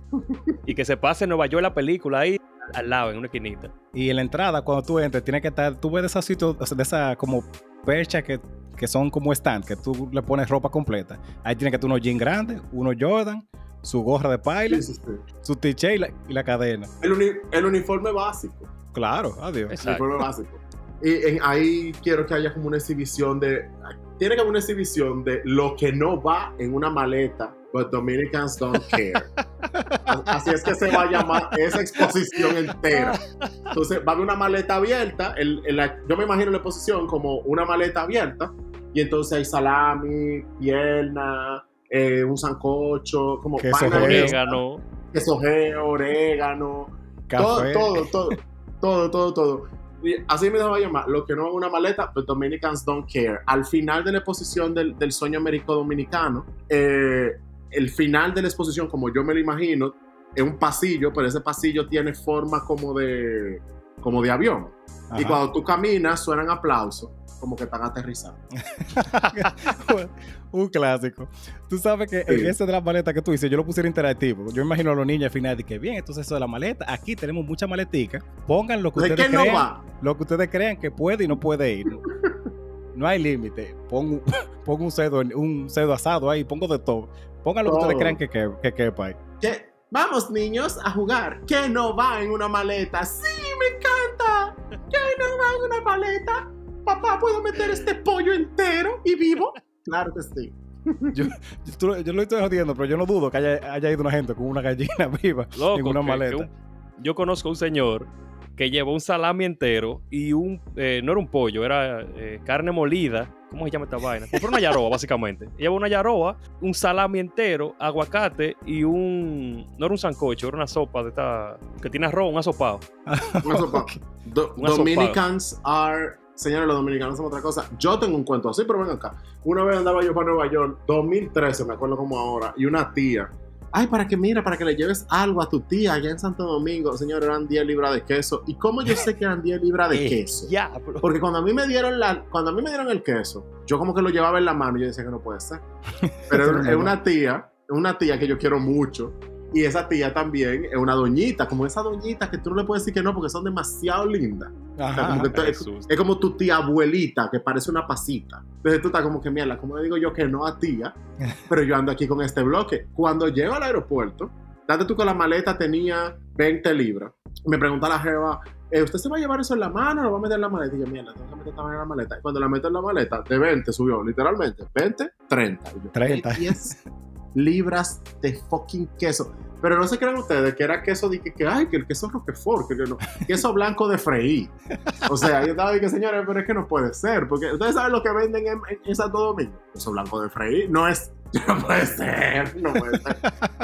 y que se pase en Nueva York la película ahí al lado, en una esquinita. Y en la entrada, cuando tú entres, tiene que estar. Tú ves de esos sitios, de esa como percha que, que son como stand, que tú le pones ropa completa. Ahí tiene que estar unos jeans grandes, unos Jordan, su gorra de paila, Sí, sí, sí. su t-shirt y la, y la cadena. El, uni- el uniforme básico. Claro, adiós. Exacto. Uniforme básico. Y en- ahí quiero que haya como una exhibición de. Tiene que haber una exhibición de lo que no va en una maleta, but Dominicans don't care. Así es que se va a llamar esa exposición entera. Entonces va a haber una maleta abierta. el- el- la- yo me imagino la exposición como una maleta abierta. Y entonces hay salami, pierna, eh, un sancocho, como Queso Orégano. queso orégano, todo, Café. todo, todo, todo, todo, todo. Así me va a llamar. Lo que no es una maleta, but Dominicans don't care. Al final de la exposición del, del sueño américo dominicano, eh, el final de la exposición, como yo me lo imagino, es un pasillo, pero ese pasillo tiene forma como de, como de avión. Y Ajá. cuando tú caminas, suenan aplausos, como que están aterrizando. un clásico. Tú sabes que Sí. en ese de la maleta que tú dices, yo lo pusiera interactivo. Yo imagino a los niños al final de que bien, entonces eso de la maleta, aquí tenemos mucha maletica. Pongan lo que ¿De ustedes no crean, va? lo que ustedes crean que puede y no puede ir. No hay límite. Pon, un- pon un cedo, un cedo asado ahí, pongo de todo. Pongan lo que ustedes crean que, que, que quepa ahí. ¿Qué? Vamos, niños, a jugar. ¿Qué no va en una maleta? ¡Sí, me encanta! ¿Qué no va en una maleta? Papá, ¿puedo meter este pollo entero y vivo? Claro que sí. Yo, yo, tú- yo lo estoy jodiendo, pero yo no dudo que haya, haya ido una gente con una gallina viva Loco, en una que- maleta. que un- yo conozco un señor que llevó un salami entero y un. eh, no era un pollo, era eh, carne molida. ¿Cómo se llama esta vaina? Compró una yaroa, básicamente. Llevó una yaroa, un salami entero, aguacate y un. No era un sancocho, era una sopa de esta. que tiene arroz, un asopado. Una sopa. Do- Un asopado. Dominicans are. Señores, los dominicanos son otra cosa. Yo tengo un cuento así, pero ven acá. Una vez andaba yo para Nueva York, 2013, me acuerdo como ahora, y una tía. Ay, para que mira, para que le lleves algo a tu tía allá en Santo Domingo. Señor, eran 10 libras de queso. ¿Y cómo yo sé que eran 10 libras de Eh, queso? Ya. Porque cuando a mí me dieron la, cuando a mí me dieron el queso, yo como que lo llevaba en la mano y yo decía que no puede ser. Pero es una tía, es una tía que yo quiero mucho. Y esa tía también es una doñita, como esa doñita que tú no le puedes decir que no porque son demasiado lindas. O sea, Ajá. como que tú- es, como tu tía abuelita que parece una pasita. Entonces tú estás como que, mierda, ¿cómo le digo yo que no a tía? Pero yo ando aquí con este bloque. Cuando llego al aeropuerto, date tú que la maleta tenía 20 libras. Me pregunta la jeva, eh, ¿usted se va a llevar eso en la mano o lo va a meter en la maleta? Y yo, mierda, tengo que meter esta vaina en la maleta. Y cuando la meto en la maleta, de 20 subió, literalmente. 20, 30. Y yo, 30. "¿Qué es? libras de fucking queso. Pero no se crean ustedes que era queso de que, que ay, que el queso Roquefort, que, que no, queso blanco de freí. O sea, yo estaba diciendo, señores, pero es que no puede ser, porque ustedes saben lo que venden en, en, en Santo Domingo. Queso blanco de freí no es no puede ser, no puede ser.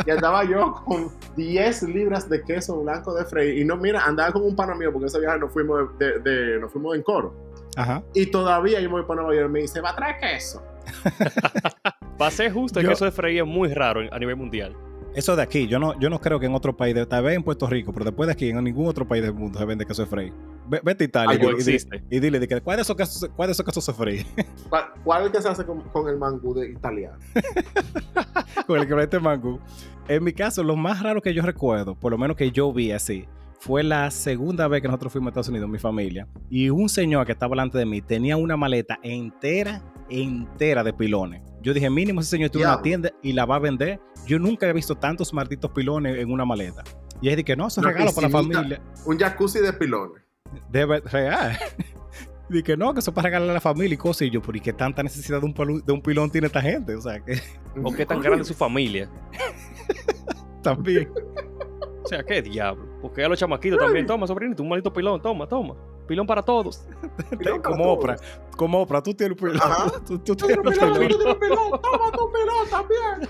Y andaba yo con 10 libras de queso blanco de freír. Y no, mira, andaba con un pana mío, porque ese viaje nos fuimos, de, de, nos fuimos en coro. Ajá. Y todavía yo me voy para Nueva York y me dice, va a traer queso. Para ser justo, el Yo- queso de freír es muy raro a nivel mundial. Eso de aquí, yo no, yo no creo que en otro país, de, tal vez en Puerto Rico, pero después de aquí, en ningún otro país del mundo se vende queso de freír. Ve- Vete a Italia y, y dile- dile, de que, ¿cuál de esos quesos, cuál de esos quesos se freír? ¿Cuál, cuál es el que se hace con, con el mangú de italiano? con el que mete mangú. En mi caso, lo más raro que yo recuerdo, por lo menos que yo vi así, fue la segunda vez que nosotros fuimos a Estados Unidos, mi familia, y un señor que estaba delante de mí tenía una maleta entera, entera de pilones. Yo dije, mínimo ese señor tiene una tienda y la va a vender. Yo nunca había visto tantos malditos pilones en una maleta. Y él dije, no, eso es Una regalo para la familia. Un jacuzzi de pilones. Debe real. Dije, no, que eso es para regalar a la familia y cosas. Y yo, ¿por qué tanta necesidad de un, palo- de un pilón tiene esta gente? O sea, que ¿O qué tan grande es su familia? también. O sea, ¿qué diablo? Porque a los chamaquitos también, toma, sobrinito, un maldito pilón, toma, toma. Pilón para todos. Pilón para como todos. Oprah. Como Oprah, tú tienes un pilón. Ajá. Tú, tú tú tienes un pilón, toma tu pilón también.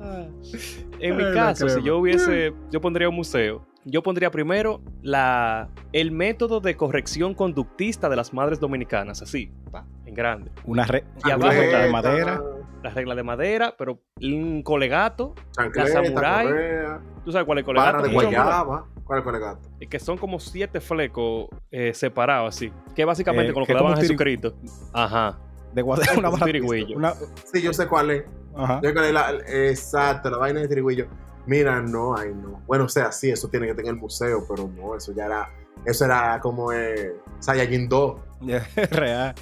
En mi Ay, caso, si yo hubiese, yo pondría un museo. Yo pondría primero la, el método de corrección conductista de las madres dominicanas, así, pa, en grande. Una, re- Y una abajo regla de madera. La regla de madera, pero un colegato, Chancleta, samurai, correa, tú sabes cuál es el colegato, de guayaba. ¿Cuál es el colegato? Y que son como siete flecos eh, separados así, que básicamente Eh, con lo que daban a Jesucristo. Ajá. De guardar una. Una, Sí, yo sé cuál es. ajá. Yo la- exacto, la vaina de trigüillo. Mira, no, ay, no. Bueno, o sea, sí, eso tiene que tener el museo, pero no, eso ya era. Eso era como eh, Saiyajin 2. Real.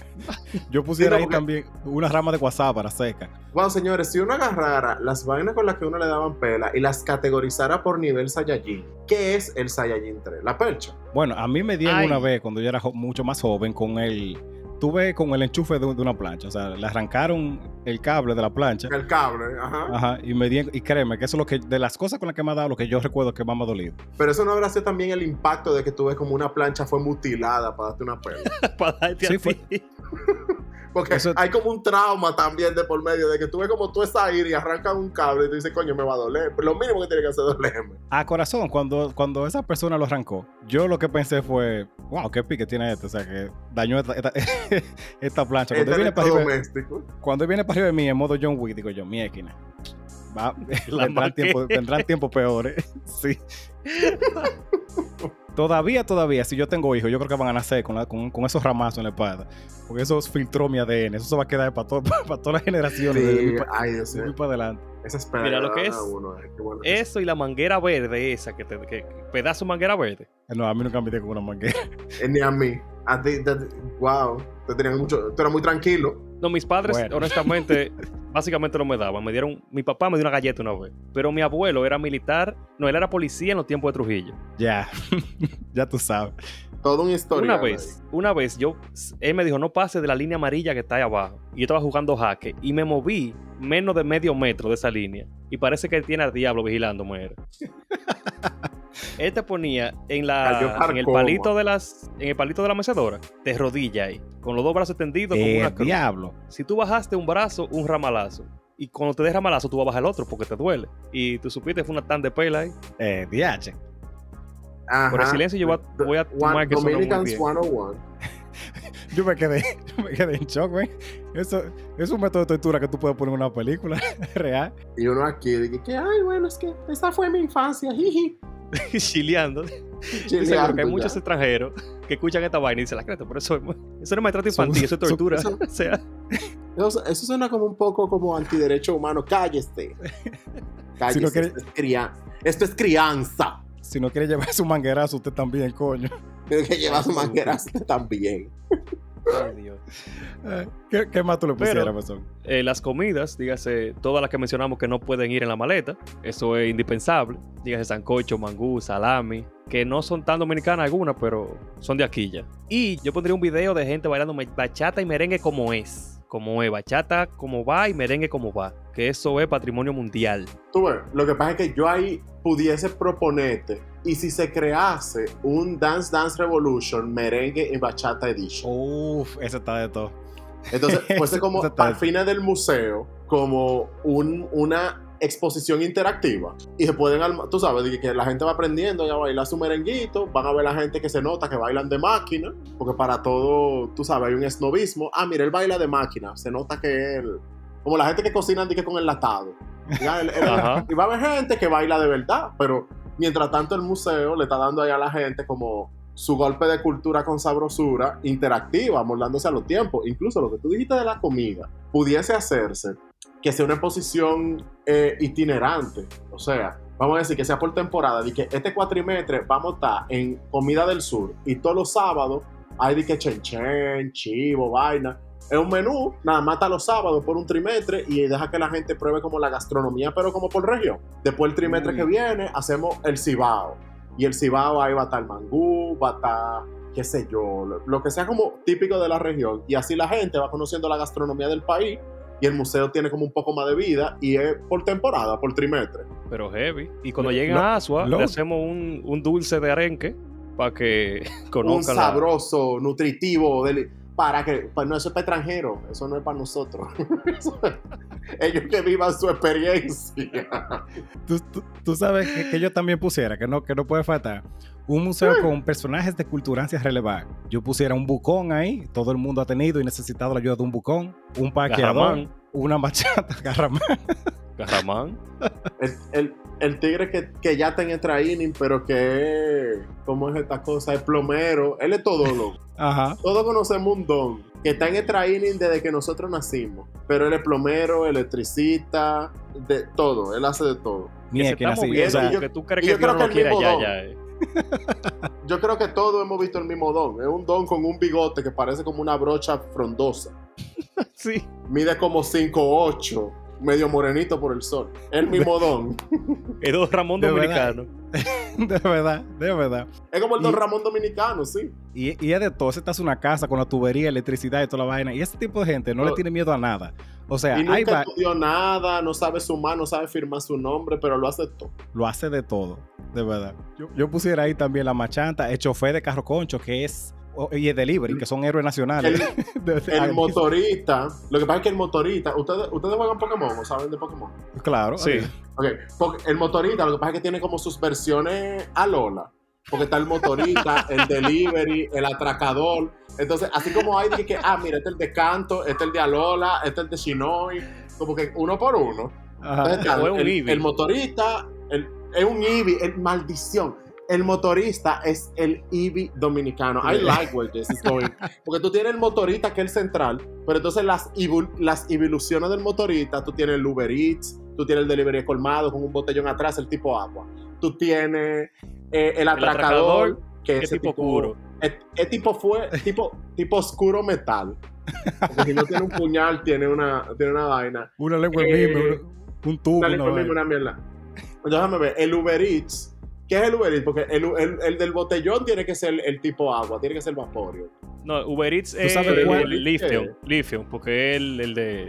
Yo pusiera Sí, no, ahí porque- también una rama de guasábara seca. Bueno, señores, si uno agarrara las vainas con las que uno le daban pela y las categorizara por nivel Saiyajin, ¿qué es el Saiyajin 3? La percha. Bueno, a mí me dieron Ay. una vez cuando yo era mucho más joven con el. Tuve con el enchufe de, de una plancha. O sea, le arrancaron el cable de la plancha. El cable, ajá. Ajá. Y me dieron. Y créeme que eso es lo que. De las cosas con las que me ha dado, lo que yo recuerdo que más me ha dolido. Pero eso no habrá sido también el impacto de que tú ves como una plancha fue mutilada para darte una pela. Para darte Sí, a fue- ti. Porque Eso- hay como un trauma también de por medio de que tú ves como tú estás ahí y arrancas un cable y tú dices, coño, me va a doler. Pero lo mínimo que tiene que hacer es dolerme. A corazón, cuando, cuando esa persona lo arrancó, yo lo que pensé fue, wow, qué pique tiene este. O sea, que dañó esta, esta, esta plancha. Cuando Este viene, para arriba, cuando viene para arriba de mí en modo John Wick, digo yo, mi esquina. Va, marqué. tiempos, vendrán tiempos peores. sí. Todavía, todavía, si yo tengo hijos, yo creo que van a nacer con, la- con, con esos ramazos en la espalda. Porque eso filtró mi ADN. Eso se va a quedar para, todo- para todas las generaciones. de Sí, ay, Dios de mí mío. para adelante. Esa espera Mira, lo que es- uno, eh, qué bueno que Eso y la manguera verde esa, que te, que, pedazo de manguera verde. No, a mí nunca me con una manguera. Eh, Ni a mí. A ti, wow. Te tenían mucho, tú eras muy tranquilo. No, mis padres, Bueno. honestamente, básicamente no me daban. Me dieron, mi papá me dio una galleta una vez. Pero mi abuelo era militar, no, él era policía en los tiempos de Trujillo. Ya. ya tú sabes. Todo una historia. Una vez, una vez yo, él me dijo, no pase de la línea amarilla que está ahí abajo. Y yo estaba jugando jaque y me moví menos de medio metro de esa línea. Y parece que él tiene al diablo vigilándome. él te ponía en, la, en el palito de las, en el palito de la mecedora, de rodilla ahí, con los dos brazos extendidos como Eh, una cruz. diablo. Si tú bajaste un brazo, un ramalazo. Y cuando te des ramalazo, tú vas a bajar el otro porque te duele. Y tú supiste fue una tan de pela ahí. Eh, DH. Por el silencio yo voy a- voy a One- tomar que Dominicans bien. 101. Yo me quedé, yo me quedé en shock, güey. Eso es un método de tortura que tú puedes poner en una película real. Y uno aquí, dije que, ay, bueno, es que esa fue mi infancia, jiji. Chileando. Chileando que hay ya. muchos extranjeros que escuchan esta vaina y dicen, la creta, pero eso, es- eso no es maltrato Son- infantil, eso es tortura. son- o sea, Eso, eso suena como un poco como antiderecho humano. Cállese. Cállese. Si no quiere- esto, es cria- esto es crianza. Si no quiere llevar su manguerazo, usted también, coño. Tiene que llevar su manguera también. Ay, Dios. ¿Qué, qué más tú le pusieras, Mesón? Eh, las comidas, dígase, todas las que mencionamos que no pueden ir en la maleta, eso es indispensable. Dígase sancocho, mangú, salami, que no son tan dominicanas algunas, pero son de aquí ya. Y yo pondría un video de gente bailando bachata y merengue como es. como es bachata como va y merengue como va, que eso es patrimonio mundial. Tú ves, lo que pasa es que yo ahí pudiese proponerte y si se crease un Dance Dance Revolution merengue y bachata edition. Uf, ese está de todo. Entonces, fuese como Eso al fines del museo, como un- una exposición interactiva. Y se pueden, tú sabes, que la gente va aprendiendo a bailar su merenguito, van a ver la gente que se nota que bailan de máquina, porque para todo, tú sabes, hay un esnovismo. Ah, mira, él baila de máquina, se nota que él... Como la gente que cocina que con enlatado. Ya, él- él- y va a haber gente que baila de verdad, pero mientras tanto el museo le está dando ahí a la gente como su golpe de cultura con sabrosura interactiva, moldándose a los tiempos. Incluso lo que tú dijiste de la comida, pudiese hacerse que sea una exposición eh, itinerante. O sea, vamos a decir que sea por temporada, y que este cuatrimestre vamos a estar en comida del sur y todos los sábados hay de que chen chen, chivo, vaina. Es un menú, nada más está los sábados por un trimestre y deja que la gente pruebe como la gastronomía, pero como por región. Después el trimestre Mm. que viene hacemos el cibao. Y el cibao ahí va a estar mangú, va a estar, qué sé yo, lo, lo que sea como típico de la región. Y así la gente va conociendo la gastronomía del país y el museo tiene como un poco más de vida y es por temporada, por trimestre. Pero heavy. Y cuando Lo- lleguen a Asua, lo- le hacemos un, un dulce de arenque para que un conozcan la- sabroso, nutritivo, deli- para que, pues no, eso es para extranjeros, eso no es para nosotros. Ellos que vivan su experiencia. Tú, tú- tú sabes que, que yo también pusiera, que no, que no puede faltar, un museo con personajes de culturancia relevante. Yo pusiera un bucón ahí, todo el mundo ha tenido y necesitado la ayuda de un bucón, un parqueador, Garramán. una bachata, garramán. Garramán. El, el- el tigre que, que ya está en el training, pero que, ¿cómo es esta cosa? Es plomero, él es todólogo. Ajá. Todos conocemos un don que está en el training desde que nosotros nacimos. Pero él es plomero, electricista, de todo. Él hace de todo. Que se Mierda, está así, moviendo o sea, porque tú crees y que yo Dios creo no que lo don. ya, eh. Yo creo que todos hemos visto el mismo don. Es un don con un bigote que parece como una brocha frondosa. Sí. Mide como 5'8", medio morenito por el sol. El mismo don. Es Don Ramón De verdad. Dominicano. de verdad, de verdad. Es como el don Y- Ramón dominicano, sí. Y, y es de todo, se está una casa con la tubería, electricidad y toda la vaina. Y ese tipo de gente no le Todo. tiene miedo a nada. O sea, Y ahí nunca va, estudió nada, no sabe sumar, no sabe firmar su nombre, pero lo hace todo. lo hace de todo, de verdad. Yo, yo pusiera ahí también la machanta, el chofer de carro concho, que es, y el delivery, que son héroes nacionales. El motorista, lo que pasa es que el motorista, ¿ustedes, ustedes juegan Pokémon o saben de Pokémon? Claro, Sí. Ok, porque el motorista, lo que pasa es que tiene como sus versiones a Lola. Porque está el motorista, el delivery, el atracador. Entonces, así como hay de que, ah, mira, este es el de Canto, este es el de Alola, este es el de Shinoy, como que uno por uno. Ajá. Entonces, está O es un el, Eevee. el motorista, el- es un Eevee, el, maldición. El motorista es el Eevee dominicano. I like where this is going. Porque tú tienes el motorista que es el central, pero entonces las, las evoluciones del motorista, tú tienes el Uber Eats, tú tienes el delivery colmado con un botellón atrás, el tipo agua. Tú tienes eh, el atracador, atracador, que ¿Qué es tipo oscuro? es, es tipo fue tipo tipo oscuro metal. Porque si no tiene un puñal, tiene una, tiene una vaina. Una lengua Eh, mime, una- un tubo. Una conmigo vaina. una mierda. Entonces, déjame ver, el Uber Eats. ¿Qué es el Uber Eats? Porque el, el- el del botellón tiene que ser el tipo agua, tiene que ser vaporio. No, Uber Eats es el Lithium. Lithium, porque es el, el de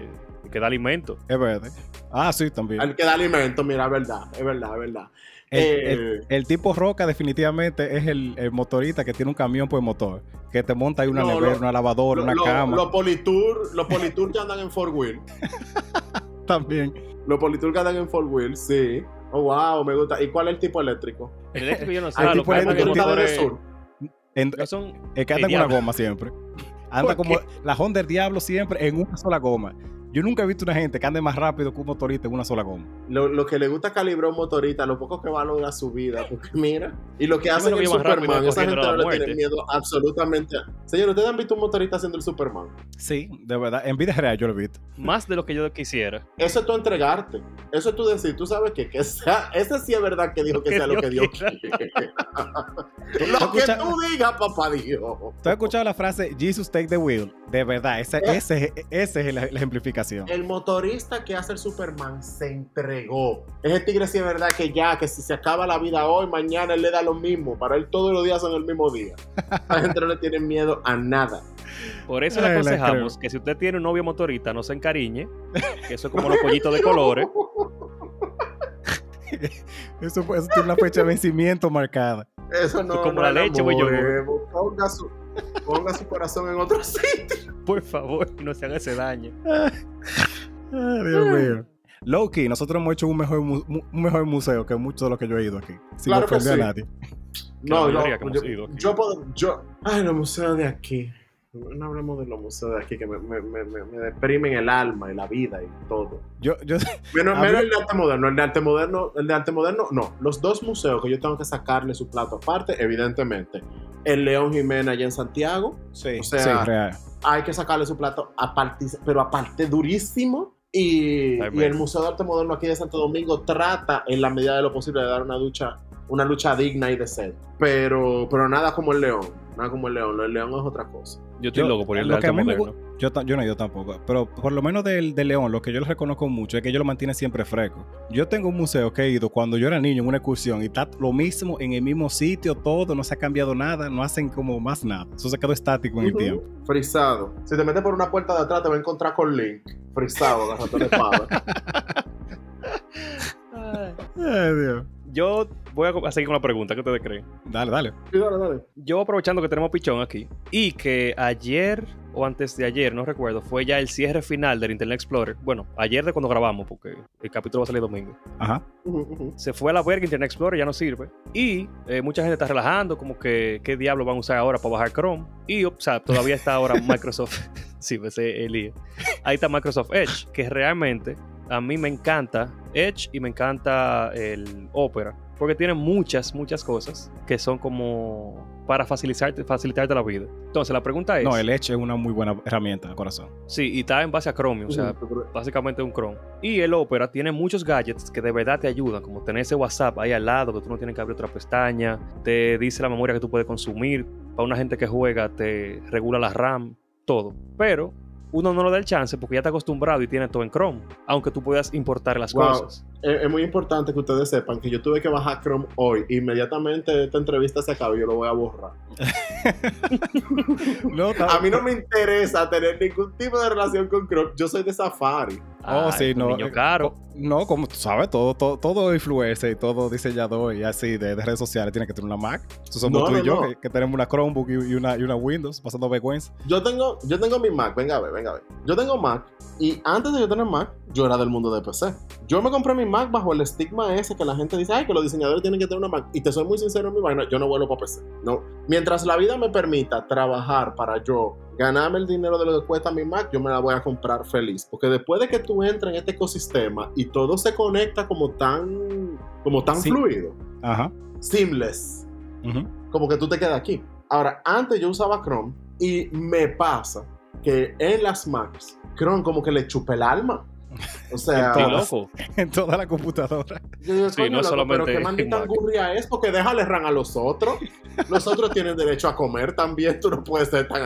el que da alimento. Es verde. Ah, sí, también. El que da alimento, mira, es verdad, es verdad, es verdad. El, Eh, el- el tipo roca definitivamente es el, el motorista que tiene un camión por motor. Que te monta ahí una No, nevera, lo- una lavadora, lo- una lo- cama. Los Politour, los Politour que andan en four wheel. También. Los Politour que andan en four wheel, sí. Oh, wow, me gusta. ¿Y cuál es el tipo eléctrico? El eléctrico yo no sé. Hay Ah, lo tipo eléctrico sur. En- no son es que anda el con una goma siempre. Anda ¿Por como la Honda del Diablo siempre en una sola goma. Yo nunca he visto una gente que ande más rápido que un motorista en una sola goma. Lo, lo que le gusta calibrar un motorista, lo poco que valora su vida, porque mira, y lo que hacen más rápido Superman, esa gente no le tiene miedo absolutamente. a- Señor, ¿ustedes han visto un motorista haciendo el Superman? Sí, de verdad. En vida real yo lo he visto. más de lo que yo quisiera. Eso es tú entregarte. Eso es tú decir, tú sabes que, que sea, ese sí es verdad que dijo que, que sea lo que Dios quiere. ¿Tú lo que tú digas, papá Dios. ¿Tú has escuchado la frase Jesus take the wheel? De verdad, esa Eh. ese, ese es la, la ejemplificación. El motorista que hace el Superman se entregó. Ese tigre sí es verdad que ya, que si se acaba la vida hoy, mañana él le da lo mismo. Para él todos los días son el mismo día. La gente no le tiene miedo a nada. Por eso le aconsejamos que si usted tiene un novio motorista, no se encariñe, que eso es como los pollitos de colores. Eso, eso tiene una fecha de vencimiento marcada. Eso no como no la es leche, güey, yo- Ponga su, ponga su corazón en otro sitio. Por favor, no se haga ese daño. Ay, Dios mío. Loki, nosotros hemos hecho un mejor, mu- mu- un mejor museo que muchos de los que yo he ido aquí. Sin Claro que ofender a sí. nadie. No, no, yo, yo puedo, yo, ay, los museos de aquí. No hablemos de los museos de aquí que me, me, me, me- me deprimen el alma y la vida y todo. Yo, yo, Menos, menos el de arte moderno. El de arte moderno, el de arte moderno, no. Los dos museos que yo tengo que sacarle su plato aparte, evidentemente. El León Jiménez allá en Santiago. sí, O sea, sí, real. Hay que sacarle su plato aparte, pero aparte durísimo. Y, y el Museo de Arte Moderno aquí de Santo Domingo trata en la medida de lo posible de dar una lucha, una lucha digna y decente. Pero, pero nada como el León. Nada como el León. El León es otra cosa. Yo estoy Yo- loco por al lo que arte a mí me moderno. Yo, yo no he ido tampoco, pero por lo menos del, del León, lo que yo le reconozco mucho es que ellos lo mantienen siempre fresco. Yo tengo un museo que he ido cuando yo era niño en una excursión y está lo mismo en el mismo sitio, todo, no se ha cambiado nada, no hacen como más nada. Eso se quedó estático en el tiempo. Frisado. Si te metes por una puerta de atrás, te va a encontrar con Link. Frisado, agarrando la espada. Ay, Dios. Yo voy a seguir con la pregunta, ¿qué ustedes creen? Dale, dale. Sí, dale, dale. Yo aprovechando que tenemos pichón aquí y que ayer o antes de ayer, no recuerdo, fue ya el cierre final del Internet Explorer. Bueno, ayer de cuando grabamos, porque el capítulo va a salir domingo. Ajá. Se fue a la verga Internet Explorer, ya no sirve. Y eh, mucha gente está relajando, como que qué diablo van a usar ahora para bajar Chrome. Y, o sea, todavía está ahora Microsoft. sí, pues eh, el lío. Ahí está Microsoft Edge, que realmente a mí me encanta Edge y me encanta el Opera. Porque tiene muchas, muchas cosas que son como para facilitarte, facilitarte la vida. Entonces, la pregunta es... No, el Edge es una muy buena herramienta, corazón. Sí, y está en base a Chromium, o sea, Ujú. básicamente un Chrome. Y el Opera tiene muchos gadgets que de verdad te ayudan, como tener ese WhatsApp ahí al lado, que tú no tienes que abrir otra pestaña, te dice la memoria que tú puedes consumir, para una gente que juega te regula la RAM, todo. Pero uno no le da el chance porque ya está acostumbrado y tiene todo en Chrome, aunque tú puedas importar las Wow. cosas. Es, es muy importante que ustedes sepan que yo tuve que bajar Chrome hoy. Inmediatamente esta entrevista se acabe, yo lo voy a borrar. No, A mí no me interesa tener ningún tipo de relación con Chrome. Yo soy de Safari. Oh, sí, un no. Niño eh, caro. No, como tú sabes, todo, todo, todo influencer y todo diseñador y así de, de redes sociales tiene que tener una Mac. Eso somos No, tú y yo, no. Que, que tenemos una Chromebook y, y una, y una Windows pasando vergüenza. Yo tengo, yo tengo mi Mac, venga a ver, venga a ver. Yo tengo Mac y antes de yo tener Mac, yo era del mundo de PC. Yo me compré mi Mac bajo el estigma ese que la gente dice, ay, que los diseñadores tienen que tener una Mac. Y te soy muy sincero en mi vaina, yo no vuelo para PC. No. Mientras la vida me permita trabajar para yo ganarme el dinero de lo que cuesta mi Mac, yo me la voy a comprar feliz. Porque después de que tú entres en este ecosistema y todo se conecta como tan, como tan Sí. fluido, Ajá. seamless, como que tú te quedas aquí. Ahora, antes yo usaba Chrome y me pasa que en las Macs, Chrome como que le chupa el alma. O sea, Sí, todas. loco. En toda la computadora. yo digo, Sí, no loco, solamente pero qué maldita angurria es porque déjale ran a los otros. Los otros tienen derecho a comer también, tú no puedes ser tan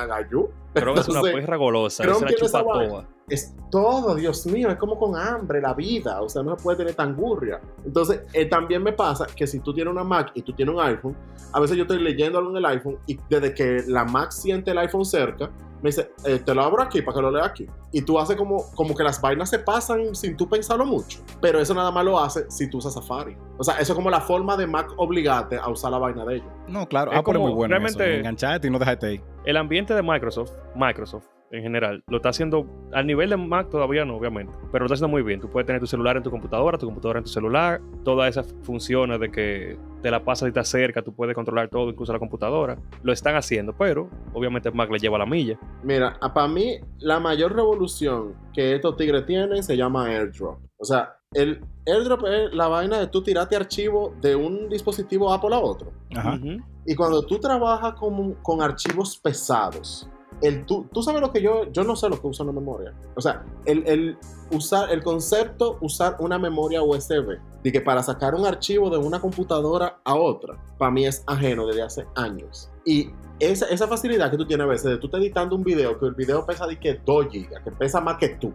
Chrome es una perra golosa, esa vaina. toda. Es todo, Dios mío, es como con hambre la vida, o sea, no se puede tener tan gurria. Entonces, eh, también me pasa que si tú tienes una Mac y tú tienes un iPhone, a veces yo estoy leyendo algo en el iPhone y desde que la Mac siente el iPhone cerca, me dice, eh, te lo abro aquí para que lo lea aquí. Y tú haces como, como que las vainas se pasan sin tú pensarlo mucho. Pero eso nada más lo hace si tú usas Safari. O sea, eso es como la forma de Mac obligarte a usar la vaina de ellos. No, claro. Es Apple es muy como, bueno. en eso, realmente- en engancharte y no dejarte ahí. el ambiente de Microsoft, Microsoft en general, lo está haciendo al nivel de Mac todavía no, obviamente, pero lo está haciendo muy bien. Tú puedes tener tu celular en tu computadora, tu computadora en tu celular, todas esas funciones de que te la pasas y estás cerca, tú puedes controlar todo, incluso la computadora. Lo están haciendo, pero obviamente Mac le lleva la milla. Mira, para mí, la mayor revolución que estos tigres tienen se llama airdrop. O sea, el airdrop es la vaina de tú tirarte archivo de un dispositivo Apple a otro. Ajá. Y cuando tú trabajas con, con archivos pesados, el, tú, tú sabes lo que yo, yo no sé lo que uso en la memoria. O sea, el, el usar, el concepto usar una memoria USB, de que para sacar un archivo de una computadora a otra, para mí es ajeno desde hace años. Y esa, esa facilidad que tú tienes a veces de tú estás editando un video, que el video pesa de que 2 gigas, que pesa más que tú.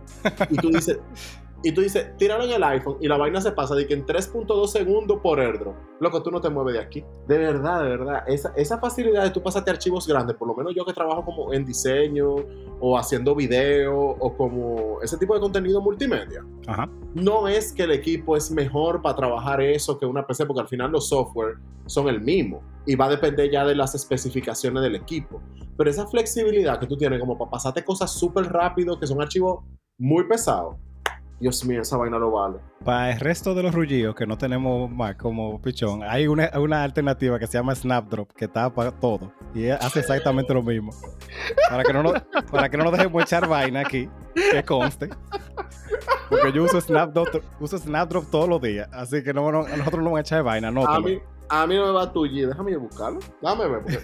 Y tú dices, y tú dices, tíralo en el iPhone y la vaina se pasa de que en 3.2 segundos por airdrop. Loco, tú no te mueves de aquí. De verdad, de verdad. Esa, esa facilidad de tú pasarte archivos grandes, por lo menos yo que trabajo como en diseño o haciendo video o como ese tipo de contenido multimedia. Ajá. No es que el equipo es mejor para trabajar eso que una PC, porque al final los software son el mismo y va a depender ya de las especificaciones del equipo. Pero esa flexibilidad que tú tienes como para pasarte cosas súper rápido, que son archivos muy pesados, Dios mío, esa vaina lo vale. Para el resto de los rullidos que no tenemos más como pichón, hay una, una alternativa que se llama Snapdrop que está para todo y hace exactamente lo mismo. Para que no nos, para que no nos dejemos echar vaina aquí, que conste. Porque yo uso Snapdrop, uso Snapdrop todos los días, así que no, no, nosotros no vamos a echar vaina, no. A mí, a mí no me va a tullir, déjame ir a buscarlo. Dame ver. porque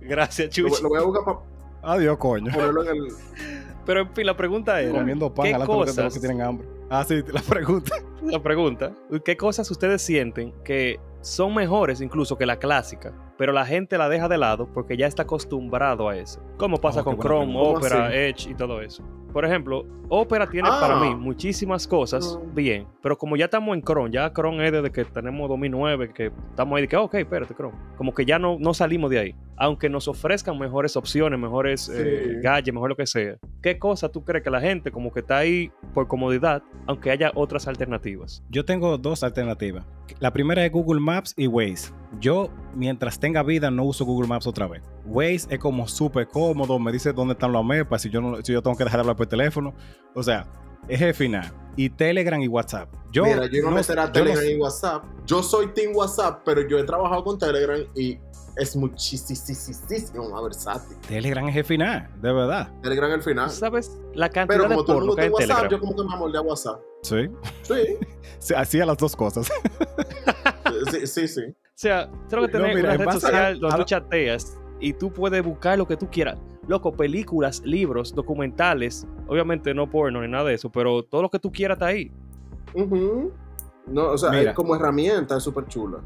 Gracias, Lo, Chuchi. lo voy a buscar para Adiós, coño. ponerlo en el. Pero en fin, la pregunta era, Comiendo pan ¿qué a cosas, que tienen hambre. Ah, sí, la pregunta. la pregunta, ¿qué cosas ustedes sienten que son mejores incluso que la clásica, pero la gente la deja de lado porque ya está acostumbrado a eso? Como pasa Oh, con Chrome, pregunta. ¿Cómo Opera, así? Edge y todo eso. Por ejemplo, Opera tiene Ah. para mí muchísimas cosas Mm. bien, pero como ya estamos en Chrome, ya Chrome es desde que tenemos 2009, que estamos ahí de que, ok, espérate, Chrome. Como que ya no, no salimos de ahí. Aunque nos ofrezcan mejores opciones, mejores eh, Sí. gadgets, mejor lo que sea. ¿Qué cosa tú crees que la gente como que está ahí por comodidad, aunque haya otras alternativas? Yo tengo dos alternativas. La primera es Google Maps y Waze. Yo, mientras tenga vida, no uso Google Maps otra vez. Waze es como súper cómodo, me dice dónde están los mapas, si yo, no, si yo tengo que dejar de hablar por teléfono. O sea, es el final. Y Telegram y WhatsApp. Yo Mira, yo no no- meteré a no Telegram y WhatsApp. Yo soy Team WhatsApp, pero yo he trabajado con Telegram y es muchísimo más versátil. Telegram es el final, de verdad. Telegram es el final. ¿Sabes la cantidad Pero de como todo el mundo tiene WhatsApp, Telegram? yo como que me amoldé a WhatsApp. Sí. Sí, Sí, Hacía las dos cosas. sí, sí, sí. O sea, tengo que No, tener mira, una red base a- social donde a tú chateas y tú puedes buscar lo que tú quieras. Loco, películas, libros, documentales, obviamente no porno ni nada de eso, pero todo lo que tú quieras está ahí. Ujú. No, o sea, Mira. es como herramienta es súper chula.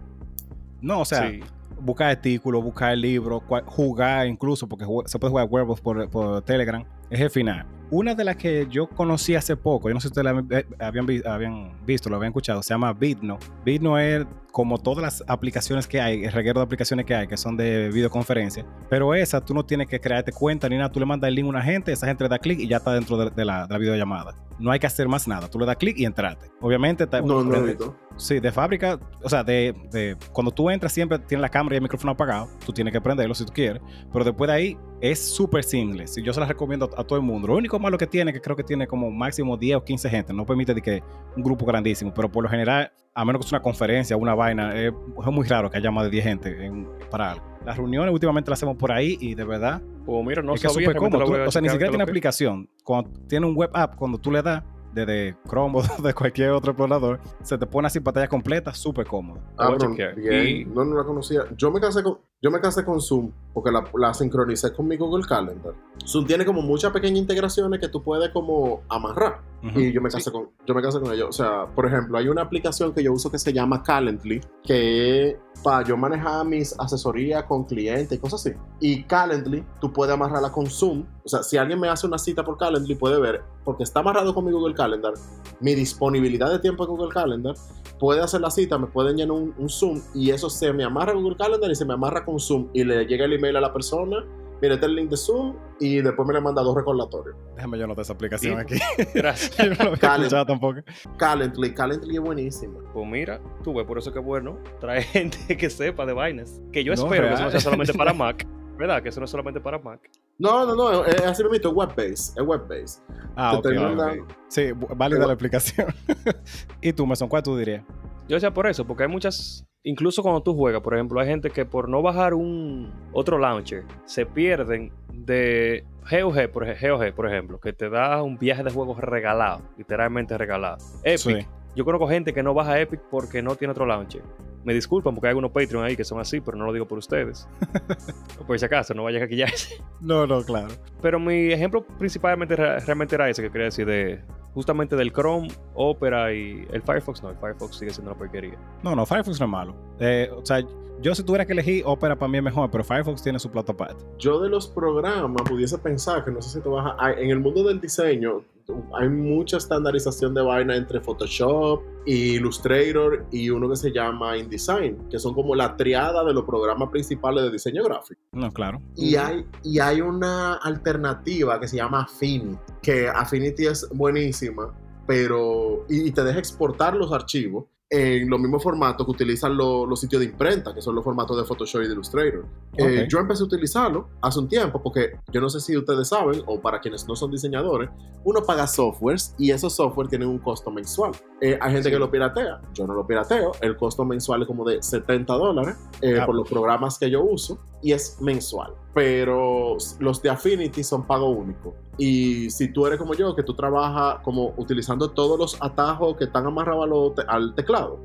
No, o sea, sí. buscar artículos, buscar libros, jugar incluso, porque se puede jugar Werewolf por, por Telegram, es el final. Una de las que yo conocí hace poco, yo no sé si ustedes la habían- eh, habían, habían visto, lo habían escuchado, se llama Bitno. Bitno es como todas las aplicaciones que hay, el reguero de aplicaciones que hay, que son de videoconferencia, pero esa tú no tienes que crearte cuenta ni nada, tú le mandas el link a una gente, esa gente le da clic y ya está dentro de, de la, de la videollamada. No hay que hacer más nada, tú le das clic y entrate. Obviamente, está- No, no, Vito. Sí, de fábrica, o sea, de, de- cuando tú entras siempre tiene la cámara y el micrófono apagado, tú tienes que prenderlo si tú quieres, pero después de ahí es súper simple, y yo se la recomiendo a, a todo el mundo. Lo único malo que tiene, que creo que tiene como máximo 10 o 15 gente, no permite de que un grupo grandísimo, pero por lo general, a menos que sea una conferencia, una vaina, es, es muy raro que haya más de 10 gente en- para algo. Las reuniones últimamente las hacemos por ahí y de verdad O mira, no es que es súper cómodo. Tú- o sea, ni siquiera tiene que- aplicación. Cuando tiene un web app, cuando tú le das desde Chrome o de cualquier otro explorador, se te pone así pantalla completa, súper cómodo. Ah, bien. Y- No, no la conocía. Yo me casé con, yo me casé con Zoom porque la, la sincronicé con mi Google Calendar. Zoom tiene como muchas pequeñas integraciones que tú puedes como amarrar. Ujú. Y yo me casé con, yo me casé con ellos. O sea, por ejemplo, hay una aplicación que yo uso que se llama Calendly, que es para yo manejar mis asesorías con clientes y cosas así. Y Calendly, tú puedes amarrarla con Zoom. O sea, si alguien me hace una cita por Calendly, puede ver, porque está amarrado con mi Google Calendar, mi disponibilidad de tiempo en Google Calendar, puede hacer la cita, me pueden llenar un, un Zoom y eso se me amarra a Google Calendar y se me amarra con Zoom y le llega el email a la persona. Mira, este es el link de Zoom y después me le manda dos recordatorios. Déjame yo anotar esa aplicación Sí. aquí. Gracias. yo no lo había Calendly. escuchado tampoco. Calendly, Calendly es buenísima. Pues mira, tú ves, por eso que es bueno traer gente que sepa de vainas. Que yo No, espero que eso real. no sea solamente para Mac. ¿Verdad? Que eso no es solamente para Mac. No, no, no, es así mismo, es web-based, es web-based. Ah, Te Sí, válida la aplicación. ¿Y tú, Mason, cuál tú dirías? Yo decía por eso, porque hay muchas. Incluso cuando tú juegas, por ejemplo, hay gente que por no bajar un otro launcher se pierden de GOG, por, ej- GOG, por ejemplo, que te da un viaje de juegos regalado, literalmente regalado. Epic, Sí. yo conozco gente que no baja Epic porque no tiene otro launcher. Me disculpan porque hay algunos Patreon ahí que son así, pero no lo digo por ustedes. por si acaso, no vayan a quillarse. No, no, claro. Pero mi ejemplo principalmente re- realmente era ese que quería decir de justamente del Chrome, Opera y el Firefox. No, el Firefox sigue siendo una porquería. No, no, Firefox no es malo. Eh, o sea, yo si tuviera que elegir, Opera para mí es mejor, pero Firefox tiene su plato aparte. Yo de los programas pudiese pensar que no sé si te vas a... En el mundo del diseño, hay mucha estandarización de vaina entre Photoshop, Illustrator y uno que se llama InDesign, que son como la triada de los programas principales de diseño gráfico. No, claro. Y hay, y hay una alternativa que se llama Affinity, que Affinity es buenísima, pero y, y te deja exportar los archivos en los mismos formatos que utilizan lo- los sitios de imprenta, que son los formatos de Photoshop y de Illustrator. Eh, Ok. yo empecé a utilizarlo hace un tiempo porque yo no sé si ustedes saben, o para quienes no son diseñadores, uno paga softwares y esos software tienen un costo mensual. Eh, hay gente Sí. que lo piratea, yo no lo pirateo, el costo mensual es como de 70 dólares eh, Ah, por los programas que yo uso y es mensual. Pero los de Affinity son pago único. Y si tú eres como yo, que tú trabajas como utilizando todos los atajos que están amarrados te- al teclado,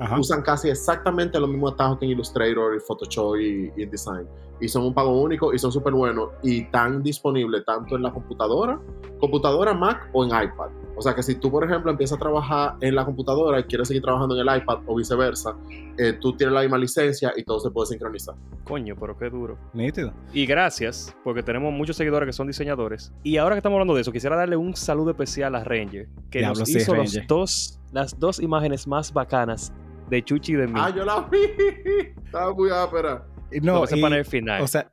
Ajá. usan casi exactamente los mismos atajos que en Illustrator, y Photoshop y, y InDesign. Y son un pago único y son súper buenos y están disponibles tanto en la computadora, computadora Mac o en iPad. O sea que si tú, por ejemplo, empiezas a trabajar en la computadora y quieres seguir trabajando en el iPad o viceversa, eh, tú tienes la misma licencia y todo se puede sincronizar. Coño, pero qué duro. Nítido. Y gracias, porque tenemos muchos seguidores que son diseñadores. Y ahora que estamos hablando de eso, quisiera darle un saludo especial a Ranger, que Diablo, nos sí, hizo los Ranger. dos, las dos imágenes más bacanas de Chuchi y de mí. Ah, yo la vi. Estaba muy ápera. Y no, No, ese y- panel final. o sea,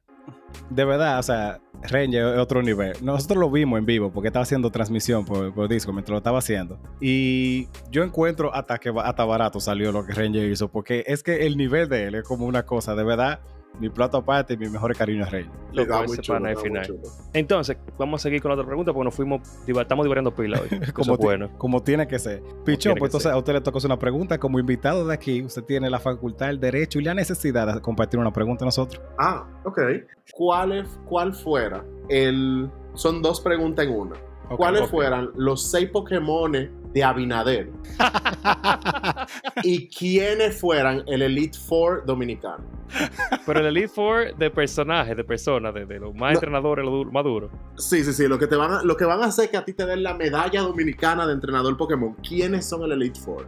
de verdad, o sea, Ranger es otro nivel. Nosotros lo vimos en vivo porque estaba haciendo transmisión por, disco mientras lo estaba haciendo. Y yo encuentro hasta que hasta barato salió lo que Ranger hizo porque es que el nivel de él es como una cosa, de verdad, mi plato aparte y mi mejor cariño es Ranger. Loco, Estaba muy chulo, muy final. chulo. Entonces, vamos a seguir con la otra pregunta porque nos fuimos, estamos divariando pila hoy. Como, ti- bueno. como tiene que ser. Pichón, pues entonces ser. a usted le toca hacer una pregunta. Como invitado de aquí, usted tiene la facultad, el derecho y la necesidad de compartir una pregunta a nosotros. Ah, ok. ¿Cuál, es- ¿Cuál fuera el... Son dos preguntas en una. ¿Cuáles ok. fueran los seis Pokémones de Abinader? ¿Y quiénes fueran el Elite Four dominicano? Pero el Elite Four de personajes, de personas, de, de los más No. entrenadores, los más duros. Sí, sí, sí. Lo que, te van a, lo que van a hacer que a ti te den la medalla dominicana de entrenador Pokémon. ¿Quiénes son el Elite Four?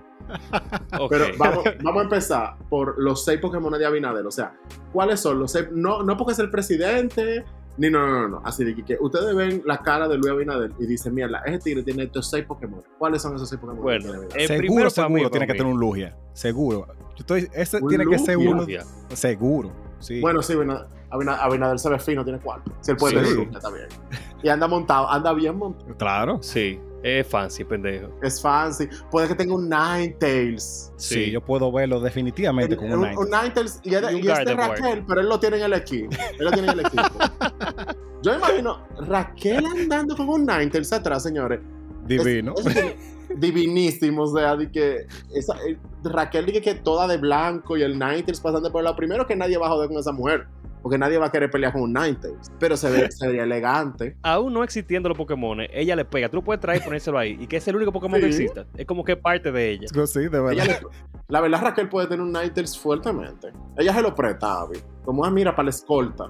Ok. Pero vamos, vamos a empezar por los seis Pokémon de Abinader. O sea, ¿cuáles son los seis? No, no porque es el presidente, ni no, no, no, no. Así de que, que ustedes ven la cara de Luis Abinader y dicen, mierda, ese tigre tiene estos seis Pokémon. ¿Cuáles son esos seis Pokémon? Bueno, eh, seguro, seguro tiene que tener un Lugia. Seguro. Yo estoy, ese ¿Un tiene que ser uno. Seguro. Sí. Bueno, sí, Abinader, Abinader, Abinader se ve fino, tiene cuatro. Si él puede Sí. tener Lugia, está bien. Y anda montado, anda bien montado. claro. Sí, es fancy, pendejo. Es fancy. Puede que tenga un Ninetales. Sí, Sí. yo puedo verlo definitivamente con un, un, Ninetales. un Ninetales y, es de- Y y es de Gardevoir. Raquel, pero él lo tiene en el equipo. Él lo tiene en el equipo. Yo imagino Raquel andando con un Ninetales atrás, señores. Divino. Es- es divinísimo, o sea, de que esa, eh, Raquel dice que toda de blanco y el Ninetales pasando por la primero que nadie va a joder con esa mujer, porque nadie va a querer pelear con un Ninetales, pero se, ve, se vería elegante. Aún no existiendo los Pokémon, ella le pega. Tú lo puedes traer y ponérselo ahí. Y que es el único Pokémon que Sí. exista. Es como que parte de ella. sí, de verdad. Ella le- la verdad, Raquel puede tener un Ninetales fuertemente. Ella se lo presta, Abby. Como, ah, mira, para la escolta.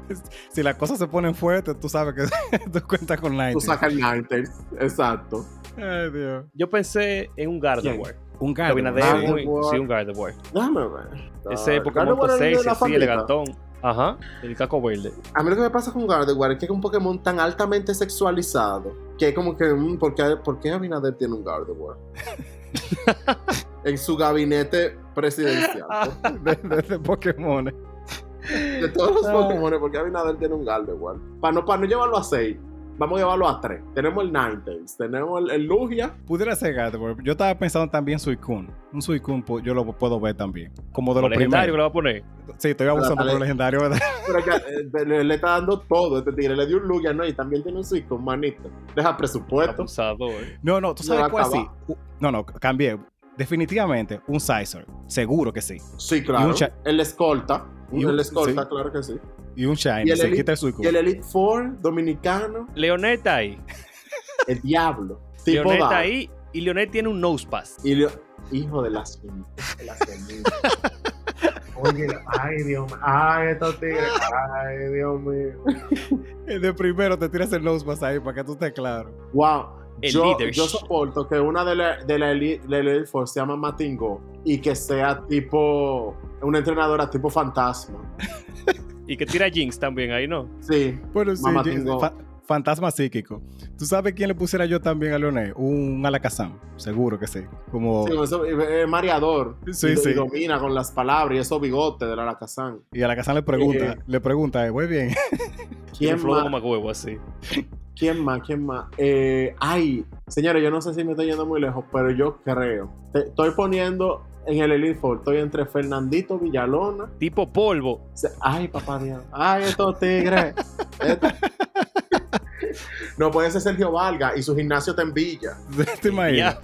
Si las cosas se ponen fuertes, tú sabes que tú cuentas con Tú Ninetales. sacas el Ninetales. Exacto. Ay, Dios. Yo pensé en un Gardevoir. Un Gardevoir. Sí. Sí, un Gardevoir. Déjame ver. Ese Pokémon Gardevoir es posee, de la así, familia. elegantón. Ajá, el caco verde. A mí lo que me pasa con Gardevoir es que es un Pokémon tan altamente sexualizado que es como que, mm, ¿por, qué, por qué Abinader tiene un Gardevoir? en su gabinete presidencial. de, de, de Pokémon. De todos los Ah. Pokémon, ¿por qué Abinader tiene un Gardevoir? Para no, para no llevarlo a 6, vamos a llevarlo a 3. Tenemos el Ninetales, tenemos el, el Lugia. Pudiera ser Gardevoir. Yo estaba pensando también Suicune. Un Suicune pu- yo lo puedo ver también. Como de Lo los legendario que le va a poner. Sí, estoy abusando por lo legendario, ¿verdad? Pero que, eh, le, le está dando todo. Este tigre le dio un Lugia, ¿no? Y también tiene un Suicune, manito. Deja presupuesto. Abusador. No, no, tú sabes cuál sí. No, no, cambié. Definitivamente un Sizer. Seguro que sí. Sí, Y claro. El escolta. y un- el escolta, sí. claro que sí. Y un Shiny. Y el Se Elite- quita el Y el Elite Four dominicano, Leonel está ahí. el diablo. Tipo Leonel está Dark. ahí y Leonel tiene un nose pass. Y Leo- hijo de las semillas. Oye, ay, Dios mío. Ay, estos tigres. Ay, Dios mío. De primero te tiras el nose pass ahí para que tú estés claro. Wow. El yo, yo soporto que una de la, de la Elite, la Elite Four se llama Matingo y que sea tipo una entrenadora tipo fantasma. Y que tira Jinx también ahí, ¿no? Sí. Bueno, sí, fa- fantasma psíquico. ¿Tú sabes quién le pusiera yo también a Leonel? Un Alakazam, seguro que sí. Como... Sí, eso, eh, es mareador. Sí, y, sí. y domina con las palabras y esos bigotes del Alakazam. Y Alakazam le pregunta, Eh. le pregunta, eh, muy bien. Tiene ¿Quién más? de mamagüevo así. ¿Quién más? ¿Quién más? Eh, ay, señores, yo no sé si me estoy yendo muy lejos, pero yo creo. Te- estoy poniendo en el Elite Four, estoy entre Fernandito Villalona. Tipo polvo. Ay, papá Dios. Ay, estos tigres. Esto- No puede ser Sergio Valga y su gimnasio está en Villa. ¿Te imaginas?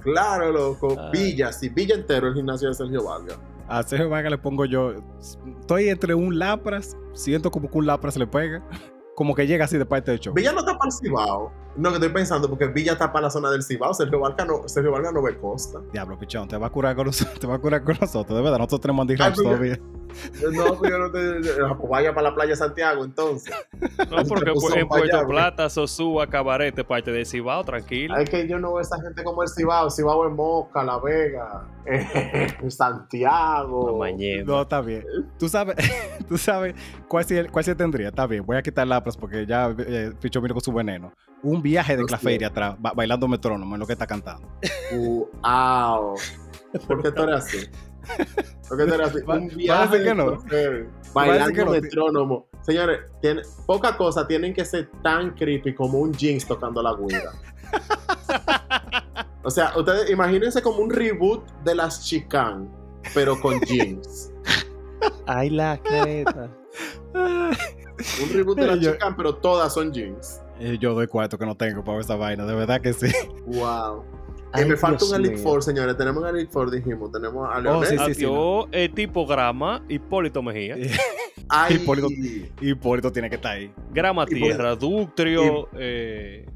Claro, loco. Ay. Villa, sí, Villa entero el gimnasio de Sergio Valga. A Sergio Vargas le pongo yo. Estoy entre un Lapras, siento como que un Lapras le pega. Como que llega así de parte show. Villa no está para el Cibao. No, que estoy pensando, porque Villa está para la zona del Cibao. Sergio Valga no, Sergio Valga no ve costa. Diablo, pichón, te va a curar con nosotros, te va a curar con nosotros, de verdad. Nosotros tenemos Andy Raps pues, todavía. No, pues yo no te. pues vaya para la playa de Santiago entonces. No, porque puso en allá, Puerto güey. Plata, Sosúa, Cabarete, parte de Cibao, tranquilo. Es que yo no veo a esa gente como el Cibao. Cibao es Moca, La Vega, eh, Santiago. Mañana. No, está bien. Tú sabes, tú sabes cuál sí, cuál sí tendría. Está bien, voy a quitar Lapras porque ya eh, Pichón vino con su veneno. Un viaje de clafeira atrás, ba- bailando metrónomo en lo que está cantando. Wow. ¿Por qué tú eres así? ¿Por qué tú eres así? Un viaje parece que no. Bailando que no. metrónomo. Señores, tiene, pocas cosas tienen que ser tan creepy como un jeans tocando la guira. o sea, ustedes imagínense como un reboot de las Chican, pero con jeans. Ay, la careta. Un reboot de las Chican, pero todas son jeans. Eh, Yo doy cuarto que no tengo para esa vaina, de verdad que sí. Wow. Ay, y me falta Dios un Elite. Four, señores. Tenemos un Elite Four, dijimos. Tenemos a Leonel. Oh, sí, sí. Adiós, el tipograma, Hipólito Mejía. Ay, Hipólito. Hipólito tiene que estar ahí. Grama. Tierra, Ductrio, eh,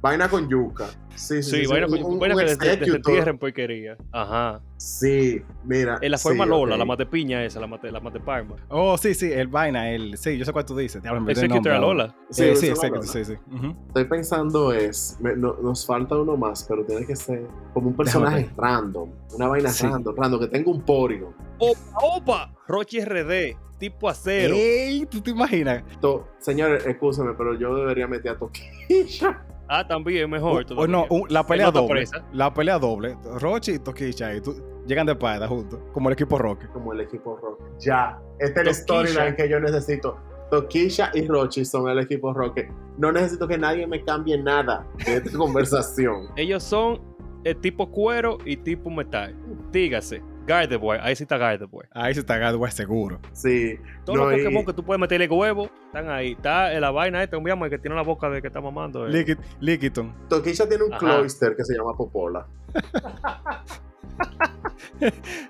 Vaina con yuca. Sí, sí, sí, sí. vaina, un- un- vaina un que des- desentierren porquería. Ajá. Sí, mira. En la forma sí, Lola, ok. la mate piña esa, la mate, la mate palma. Oh, sí, sí, el vaina, el. Sí, yo sé cuál tú dices. Executor. Lola. Sí, sí, Executor, Lola. sí, sí. Ujú. Estoy pensando es, me- no- nos falta uno más, pero tiene que ser como un personaje Déjame random, una vaina Sí. random, random, que tenga un Porygon. ¡Opa, opa! Rochi RD, tipo acero. Ey, ¿tú te imaginas? To- señores, escúchame, pero yo debería meter a Toquilla. Ah, también, mejor. O- no, un- la pelea doble. presa. La pelea doble. Rochi y Tokicha y tú, llegan de espalda juntos, como el equipo Rocket. como el equipo Rocket. Ya, este es el Toquilla. storyline que yo necesito. Toquilla y Rochi son el equipo Rocket. No necesito que nadie me cambie nada de esta conversación. Ellos son el tipo cuero y tipo metal. Dígase, Gardevoir, ahí sí está Gardevoir. Ahí se está Gadway seguro. Sí. Todos no, los y- Pokémon que tú puedes meterle huevo están ahí. Está en la vaina esta, un el que tiene la boca de que está mamando. eh. Liquid, Liquiton. Toquilla tiene un Ajá. cloister que se llama Popola.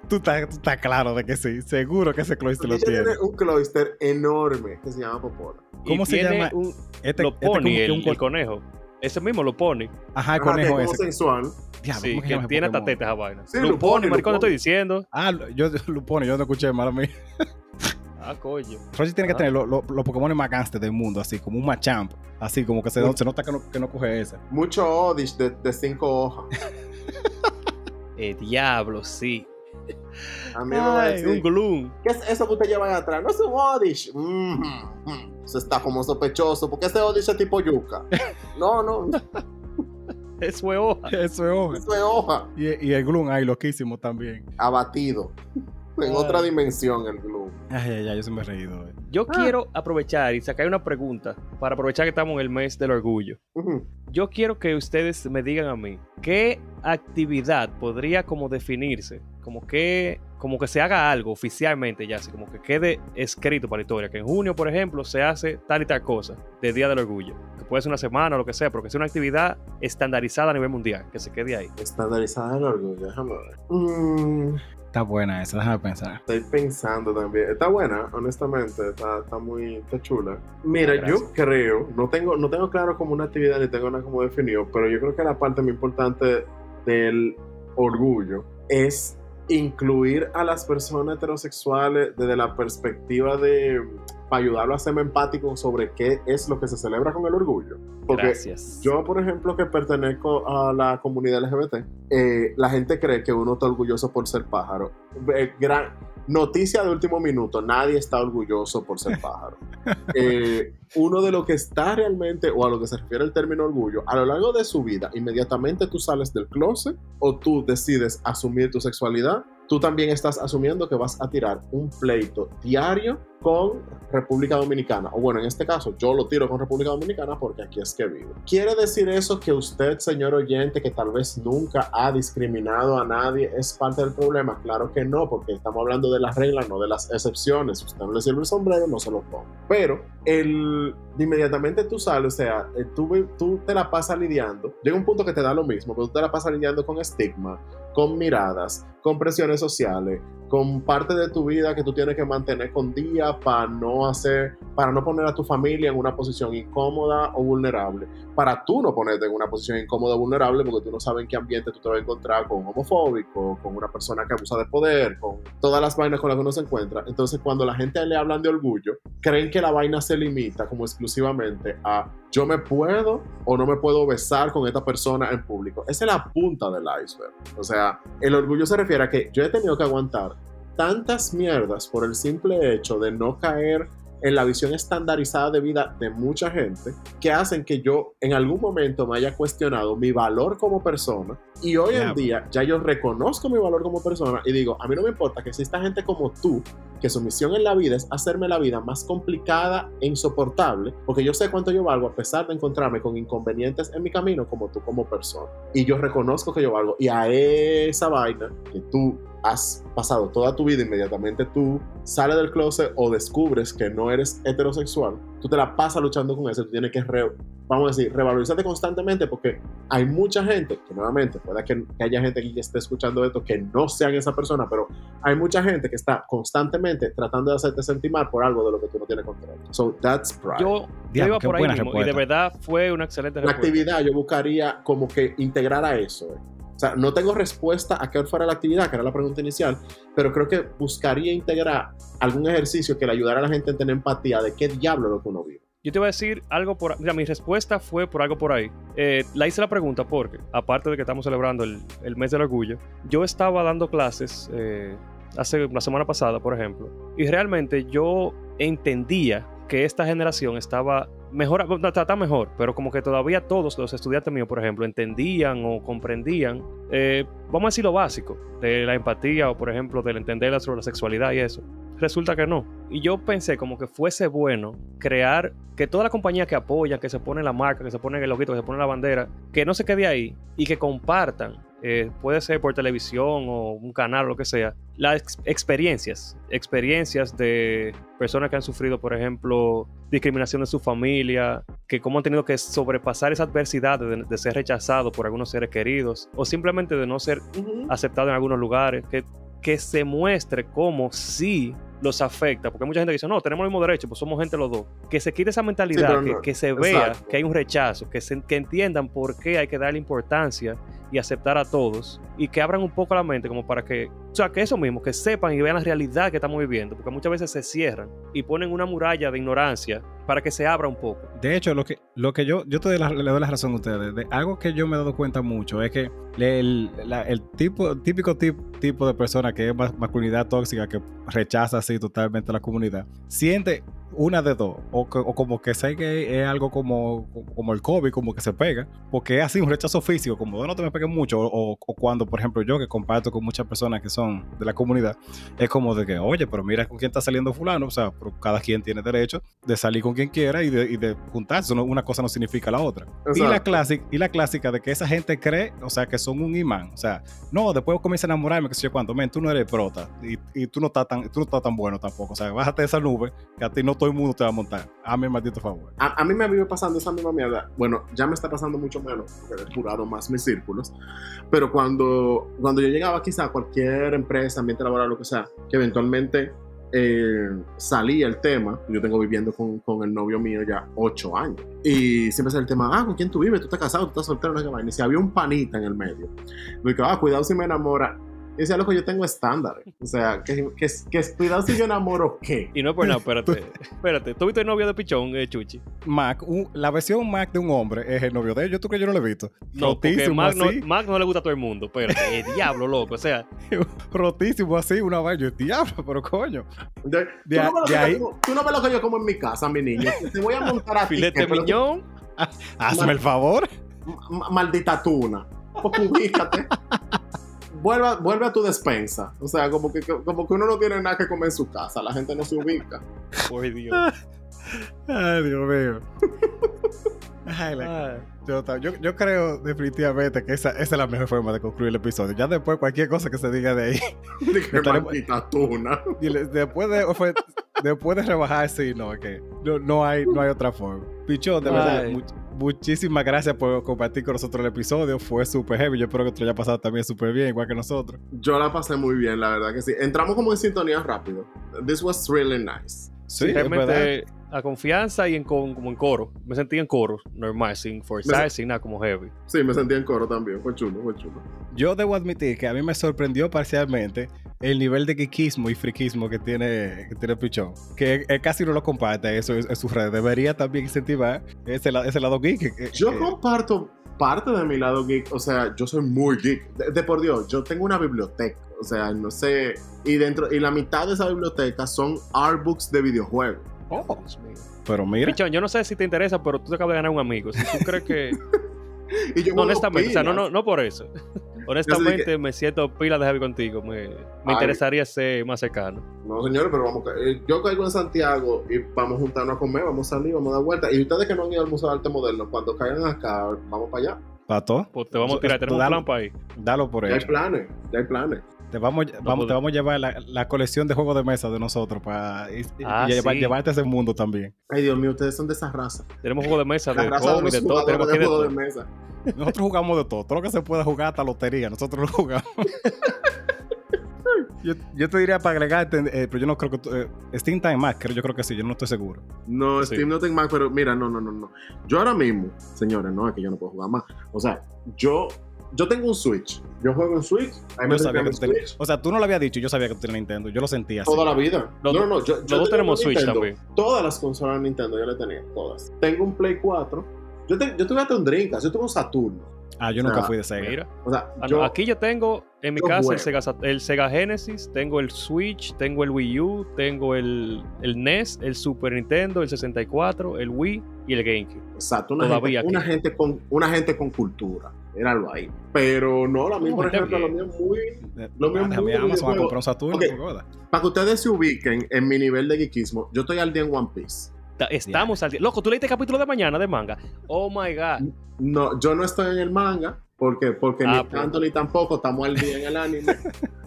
Tú estás, tú estás claro de que sí. Seguro que ese cloister lo tiene. tiene un cloister enorme que se llama Popola. Y ¿Cómo se tiene llama? Un, Este, lo este como pone que el, un el conejo. Ese mismo lo pone. Ajá, el conejo ese. sensual. Diablo, sí, ¿cómo que tiene Pokémon? esta teta esa vaina. Sí, Lupone, maricón, te estoy diciendo. Ah, yo Lupone, yo no escuché mal a mí. Ah, coño. Rochi tiene que Ah. tener lo- lo- los Pokémon más gangsters del mundo, así como un Machamp. Así como que se, se nota que no, que no coge ese. Mucho Odish de, de cinco hojas. Eh, diablo, sí. A mí me va a Ay, decir, un gloom. ¿qué es eso que usted lleva atrás? No es un Odish. Mm, mm, Eso está como sospechoso. porque ese Odish es tipo yuca? No, no. Eso es hoja. Eso es hoja. Eso es hoja. Y, y el Gloom ahí, loquísimo también. Abatido. En Ay. otra dimensión el Gloom. Ay, ay, ay, yo se me he reído. eh. Yo Ah. quiero aprovechar y sacar una pregunta para aprovechar que estamos en el mes del orgullo. Yo quiero que ustedes me digan a mí qué actividad podría como definirse, como que como que se haga algo oficialmente ya, así como que quede escrito para la historia, que en junio, por ejemplo, se hace tal y tal cosa de Día del Orgullo, que puede ser una semana o lo que sea, pero que sea una actividad estandarizada a nivel mundial, que se quede ahí. Estandarizada el orgullo. Déjame ver. Mm, Está buena esa, déjame pensar. Estoy pensando también. Está buena, honestamente. Está, está muy está chula. Mira, Ah, gracias. yo creo, no tengo, no tengo claro como una actividad ni tengo nada como definido, pero yo creo que la parte muy importante del orgullo es incluir a las personas heterosexuales desde la perspectiva de para ayudarlo a ser empático sobre qué es lo que se celebra con el orgullo. Porque Gracias. yo, por ejemplo, que pertenezco a la comunidad LGBT, eh, la gente cree que uno está orgulloso por ser pájaro. Eh, gran- Noticia de último minuto, nadie está orgulloso por ser pájaro. Eh, uno de lo que está realmente, o a lo que se refiere el término orgullo, a lo largo de su vida, inmediatamente tú sales del closet o tú decides asumir tu sexualidad, tú también estás asumiendo que vas a tirar un pleito diario con República Dominicana. O bueno, en este caso, yo lo tiro con República Dominicana porque aquí es que vivo. ¿Quiere decir eso que usted, señor oyente, que tal vez nunca ha discriminado a nadie, es parte del problema? Claro que no, porque estamos hablando de las reglas, no de las excepciones. Si usted no le sirve el sombrero, no se lo ponga. Pero el, inmediatamente tú sales, o sea, eh, tú, tú te la pasas lidiando. Llega un punto que te da lo mismo, pero tú te la pasas lidiando con estigma, con miradas, con presiones sociales, con parte de tu vida que tú tienes que mantener con día para no hacer, para no poner a tu familia en una posición incómoda o vulnerable, para tú no ponerte en una posición incómoda o vulnerable porque tú no sabes en qué ambiente tú te vas a encontrar con un homofóbico, con una persona que abusa de poder, con todas las vainas con las que uno se encuentra. Entonces cuando la gente le hablan de orgullo, creen que la vaina se limita como exclusivamente a yo me puedo o no me puedo besar con esta persona en público. Esa es la punta del iceberg. O sea, el orgullo se refiere a que yo he tenido que aguantar tantas mierdas por el simple hecho de no caer en la visión estandarizada de vida de mucha gente que hacen que yo en algún momento me haya cuestionado mi valor como persona y hoy en día ya yo reconozco mi valor como persona y digo, a mí no me importa que exista gente como tú que su misión en la vida es hacerme la vida más complicada e insoportable, porque yo sé cuánto yo valgo a pesar de encontrarme con inconvenientes en mi camino como tú como persona. Y yo reconozco que yo valgo y a esa vaina que tú has pasado toda tu vida, inmediatamente tú sales del closet o descubres que no eres heterosexual, tú te la pasas luchando con eso, tú tienes que, vamos a decir, revalorizarte constantemente porque hay mucha gente, que nuevamente, puede que, haya gente aquí que esté escuchando esto que no sean esa persona, pero hay mucha gente que está constantemente tratando de hacerte sentir mal por algo de lo que tú no tienes control. So that's pride. Yo, iba por ahí mismo, y de verdad fue una excelente La actividad yo buscaría como que integrar a eso. Eh. Sea, no tengo respuesta a qué fuera la actividad, que era la pregunta inicial, pero creo que buscaría integrar algún ejercicio que le ayudara a la gente a tener empatía de qué diablo es lo que uno vive. Yo te voy a decir algo por... Mira, mi respuesta fue por algo por ahí. Eh, la hice la pregunta porque, aparte de que estamos celebrando el, el mes del orgullo, yo estaba dando clases eh, hace la semana pasada, por ejemplo, y realmente yo entendía que esta generación estaba mejor, está mejor, pero como que todavía todos los estudiantes míos, por ejemplo, entendían o comprendían, eh, vamos a decir lo básico, de la empatía o, por ejemplo, del entender sobre la sexualidad y eso. Resulta que no. Y yo pensé como que fuese bueno crear que toda la compañía que apoya, que se pone la marca, que se pone el loguito, que se pone la bandera, que no se quede ahí y que compartan eh, puede ser por televisión o un canal o lo que sea, las experiencias, experiencias de personas que han sufrido, por ejemplo, discriminación en su familia, que cómo han tenido que sobrepasar esa adversidad de, ser rechazado por algunos seres queridos o simplemente de no ser aceptado en algunos lugares, que, que se muestre cómo sí los afecta, porque mucha gente dice, no, tenemos el mismo derecho, pues somos gente los dos. Que se quite esa mentalidad, que, se vea que hay un rechazo, que, se, que entiendan por qué hay que darle importancia y aceptar a todos y que abran un poco la mente como para que, o sea, que eso mismo, que sepan y vean la realidad que estamos viviendo, porque muchas veces se cierran y ponen una muralla de ignorancia para que se abra un poco. De hecho, lo que, lo que yo, yo te doy la, le doy la razón a ustedes, de algo que yo me he dado cuenta mucho es que el, el tipo, típico tipo de persona que es masculinidad tóxica, que rechaza así totalmente la comunidad, siente una de dos, o, como que sé que es algo como, como el COVID, como que se pega, porque es así un rechazo físico, como no te me peguen mucho, o, cuando, por ejemplo, yo que comparto con muchas personas que son de la comunidad, es como de que, oye, pero mira con quién está saliendo fulano, o sea, cada quien tiene derecho de salir con quien quiera y de, y de juntarse, una cosa no significa la otra. Y la, clásica, y la clásica de que esa gente cree, o sea, que son un imán, o sea, no, después comienza a enamorarme, que sé yo cuánto, men, tú no eres prota, y, y, tú, no estás tan, tú no estás tan bueno tampoco, o sea, bájate de esa nube, que a ti no todo el mundo te va a montar. A mi maldito favor. A, a, mí me vive pasando esa misma mierda. Bueno, ya me está pasando mucho menos, porque he curado más mis círculos. Pero cuando, cuando yo llegaba quizá a cualquier empresa, ambiente laboral, lo que sea, que eventualmente eh, salía el tema, yo tengo viviendo con, con, el novio mío ya ocho años. Y siempre sale el tema, ah, ¿con quién tú vives? ¿Tú estás casado? ¿Tú estás soltero? No Y si había un panita en el medio, me dijo, ah, cuidado si me enamora Y decía, loco, yo tengo estándares. O sea, que, que, que cuidado si yo enamoro qué. Y no es por nada, espérate. espérate, ¿tú viste el novio de Pichón, eh, Chuchi? Mac, un- la versión Mac de un hombre es el novio de él. Yo tú que yo no lo he visto. No, porque rotísimo Mac no, así. Mac no le gusta a todo el mundo. Espérate, el diablo, loco. O sea, Rotísimo así, una vaina. Yo, diablo, pero coño. De- De tú, a- no ves lo de que ahí- yo como- tú no ves lo que yo como en mi casa, mi niño. Te voy a montar a ti. filete miñón. Hazme el favor. Ma- maldita tuna. Porque ubícate. Vuelve, a- vuelve a tu despensa. O sea, como que, como que uno no tiene nada que comer en su casa. La gente no se ubica. Por Dios. Ay, Dios mío. Ay, la- yo, yo, yo creo definitivamente que esa, esa es la mejor forma de concluir el episodio. Ya después, cualquier cosa que se diga de ahí. De que Estaremos- maldita tuna. y le- después, de, fue- después de rebajar, sí, no, que no, no, hay, no hay otra forma. Pichón, de verdad, Ay. Much- muchísimas gracias por compartir con nosotros el episodio. Fue súper heavy. Yo espero que te lo haya pasado también súper bien, igual que nosotros. Yo la pasé muy bien, la verdad que sí. Entramos como en sintonía rápido. This was really nice. Sí, es verdad. realmente a confianza y en con- como en coro. Me sentí en coro, normal, sin forzar, sin nada como heavy. Sí, me sentí en coro también. Fue chulo, fue chulo. Yo debo admitir que a mí me sorprendió parcialmente el nivel de geekismo y friquismo que tiene, que tiene Pichón. Que él casi no lo comparte eso en, en sus redes. Debería también incentivar ese, ese lado geek. que- Yo que- comparto parte de mi lado geek. O sea, yo soy muy geek. De, de por Dios, yo tengo una biblioteca. O sea, no sé. Y dentro y la mitad de esa biblioteca son artbooks de videojuegos. Oh, Dios mío. pero mira. Pichón, yo no sé si te interesa, pero tú te acabas de ganar un amigo. Si tú crees que. Y yo No, honestamente, o sea, no, no, no por eso. Honestamente, me siento pila de heavy contigo. Me, me Ay. interesaría ser más cercano. No, señores, pero vamos. a- eh, Yo caigo en Santiago y vamos a juntarnos a comer, vamos a salir, vamos a dar vuelta. Y ustedes que no han ido al Museo de Arte Moderno, cuando caigan acá, vamos para allá. Pato, Pues te vamos a tirar, tenemos un plan para ahí. dalo por Ya hay planes, ya hay planes. Te vamos, te vamos a llevar la, la colección de juegos de mesa de nosotros para y, y Ah, llevar- sí. llevarte a ese mundo también. Ay, Dios mío, ustedes son de esa raza. Tenemos juego de mesa La de raza de de todo. Tenemos de de juego todo. de mesa. Nosotros jugamos de todo. Todo lo que se pueda jugar hasta lotería. Nosotros lo jugamos. yo, yo te diría para agregarte, eh, pero yo no creo que... tú- eh, Steam Time Mac, creo, yo creo que sí. Yo no estoy seguro. No, Sí. Steam no tengo más, pero mira, no, no, no, no. Yo ahora mismo, señores, no es que yo no puedo jugar más. O sea, yo, yo tengo un Switch. Yo juego en Switch. Ahí me Yo sabía que tú tenías... Switch O sea, tú no lo habías dicho. Yo sabía que tú tenías Nintendo. Yo lo sentía así. toda la vida. Los no, no, no. Yo, Los yo dos tenía tenemos Switch Nintendo. también. Todas las consolas de Nintendo yo le tenía, todas. Tengo un Play 4. Yo, te- yo tuve hasta un Dreamcast, yo tuve un Saturno. Ah, yo nunca fui de Sega. Mira. O sea, Ah, no, Aquí yo tengo en mi casa el. Sega, Sat- el Sega Genesis, tengo el Switch, tengo el Wii U, tengo el, el NES, el Super Nintendo, el 64, el Wii y el GameCube. exacto, una, todavía gente, una, aquí. gente con, una gente con cultura. Éralo ahí. Pero no, la No, por ejemplo, lo mío es muy. Lo mío es muy a Amazon a videojuego. comprar un Saturno. Ok. porque, joda. Para que ustedes se ubiquen en mi nivel de geekismo, yo estoy al día en One Piece. Ta- Estamos al día. Loco, ¿tú leíste el capítulo de mañana de manga? Oh my god. No, yo no estoy en el manga. porque Porque Ah, ni pues. tanto ni tampoco estamos al día en el anime.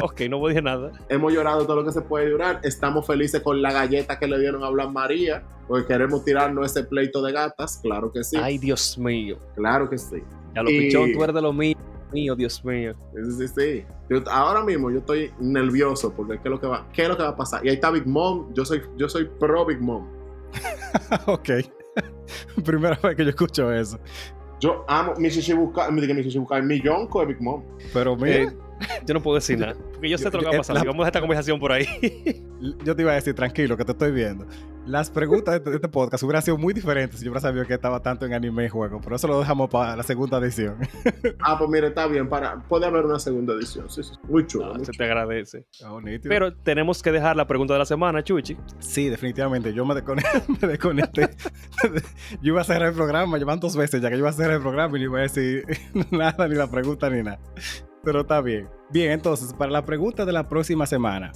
Ok, no dije nada. Hemos llorado todo lo que se puede llorar. Estamos felices con la galleta que le dieron a Blan María. Porque queremos tirarnos ese pleito de gatas. Claro que sí. Ay, Dios mío. Claro que sí. Ya lo Y- pichón, tú eres de lo mío. Mío, Dios mío. Sí, sí, sí. Yo- ahora mismo yo estoy nervioso porque qué es lo que va, qué es lo que va a pasar. Y ahí está Big Mom. Yo soy, yo soy pro Big Mom. ok. Primera vez que yo escucho eso. Yo amo mi Shishibukai, mi, mi Shishibukai, mi Yonko de Big Mom. Pero mira, Eh, yo no puedo decir nada. Porque yo sé Yo- todo lo que va a pasar. la- Si vamos a dejar esta conversación por ahí. yo te iba a decir, tranquilo, que te estoy viendo. Las preguntas de este, de este podcast hubieran sido muy diferentes si yo hubiera sabido que estaba tanto en anime y juego. Por eso lo dejamos para la segunda edición. Ah, pues mire, está bien. Para, puede haber una segunda edición. Sí, sí. Muy chulo. No, muy se te agradece. Oh. Pero tenemos que dejar la pregunta de la semana, Chuchi. Sí, definitivamente. Yo me, descone- me desconecté. yo iba a cerrar el programa, llevan dos veces ya que yo iba a cerrar el programa y no iba a decir nada, ni la pregunta, ni nada. Pero está bien. Bien, entonces, para la pregunta de la próxima semana,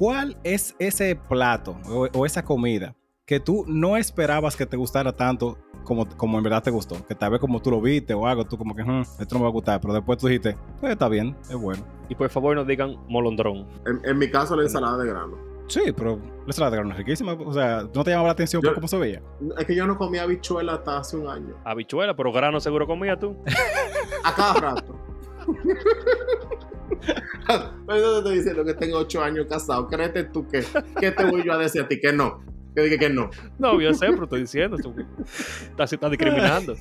¿cuál es ese plato o, o esa comida que tú no esperabas que te gustara tanto como, como en verdad te gustó? Que tal vez como tú lo viste o algo, tú como que, "Hmm, esto no me va a gustar, pero después tú dijiste, pues está bien, es bueno. Y por favor nos digan molondrón. En, en mi caso, la ensalada de grano. Sí, pero la ensalada de grano es riquísima. O sea, ¿no te llamaba la atención Yo- por cómo se veía? Es que yo no comía habichuela hasta hace un año. Habichuela, pero grano seguro comía tú. A cada rato. Pero yo te estoy diciendo que tengo ocho años casado. Créete tú que, ¿qué te voy yo a decir a ti? Que no. Que dije que no. No, yo sé, pero estoy diciendo. Tú estás, estás discriminando.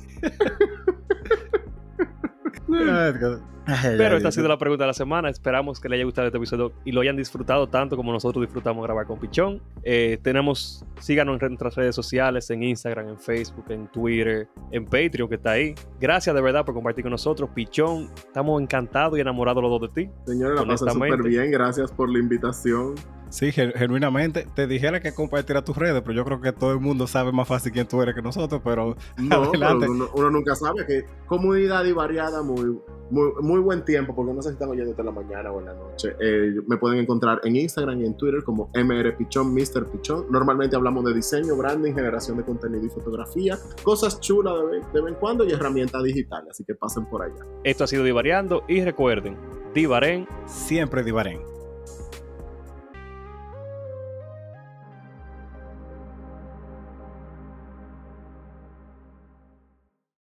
Pero esta ha sido la pregunta de la semana. Esperamos que le haya gustado este episodio y lo hayan disfrutado tanto como nosotros disfrutamos grabar con Pichón. Eh, tenemos, síganos en nuestras redes sociales, en Instagram, en Facebook, en Twitter, en Patreon, que está ahí. Gracias de verdad por compartir con nosotros. Pichón, estamos encantados y enamorados los dos de ti. Señora, la pasé súper bien. Gracias por la invitación. Sí, genuinamente. Te dijera que compartiera tus redes, pero yo creo que todo el mundo sabe más fácil quién tú eres que nosotros, pero no, uno, nunca sabe que comunidad y variada, muy, muy, muy buen tiempo, porque no sé si están oyendo en la mañana o en la noche. Eh, me pueden encontrar en Instagram y en Twitter como MR Pichón, Mr. Pichón. Normalmente hablamos de diseño, branding, generación de contenido y fotografía, cosas chulas de, de vez en cuando y herramientas digitales, así que pasen por allá. Esto ha sido Divariando y recuerden, Divaren. Siempre Divaren.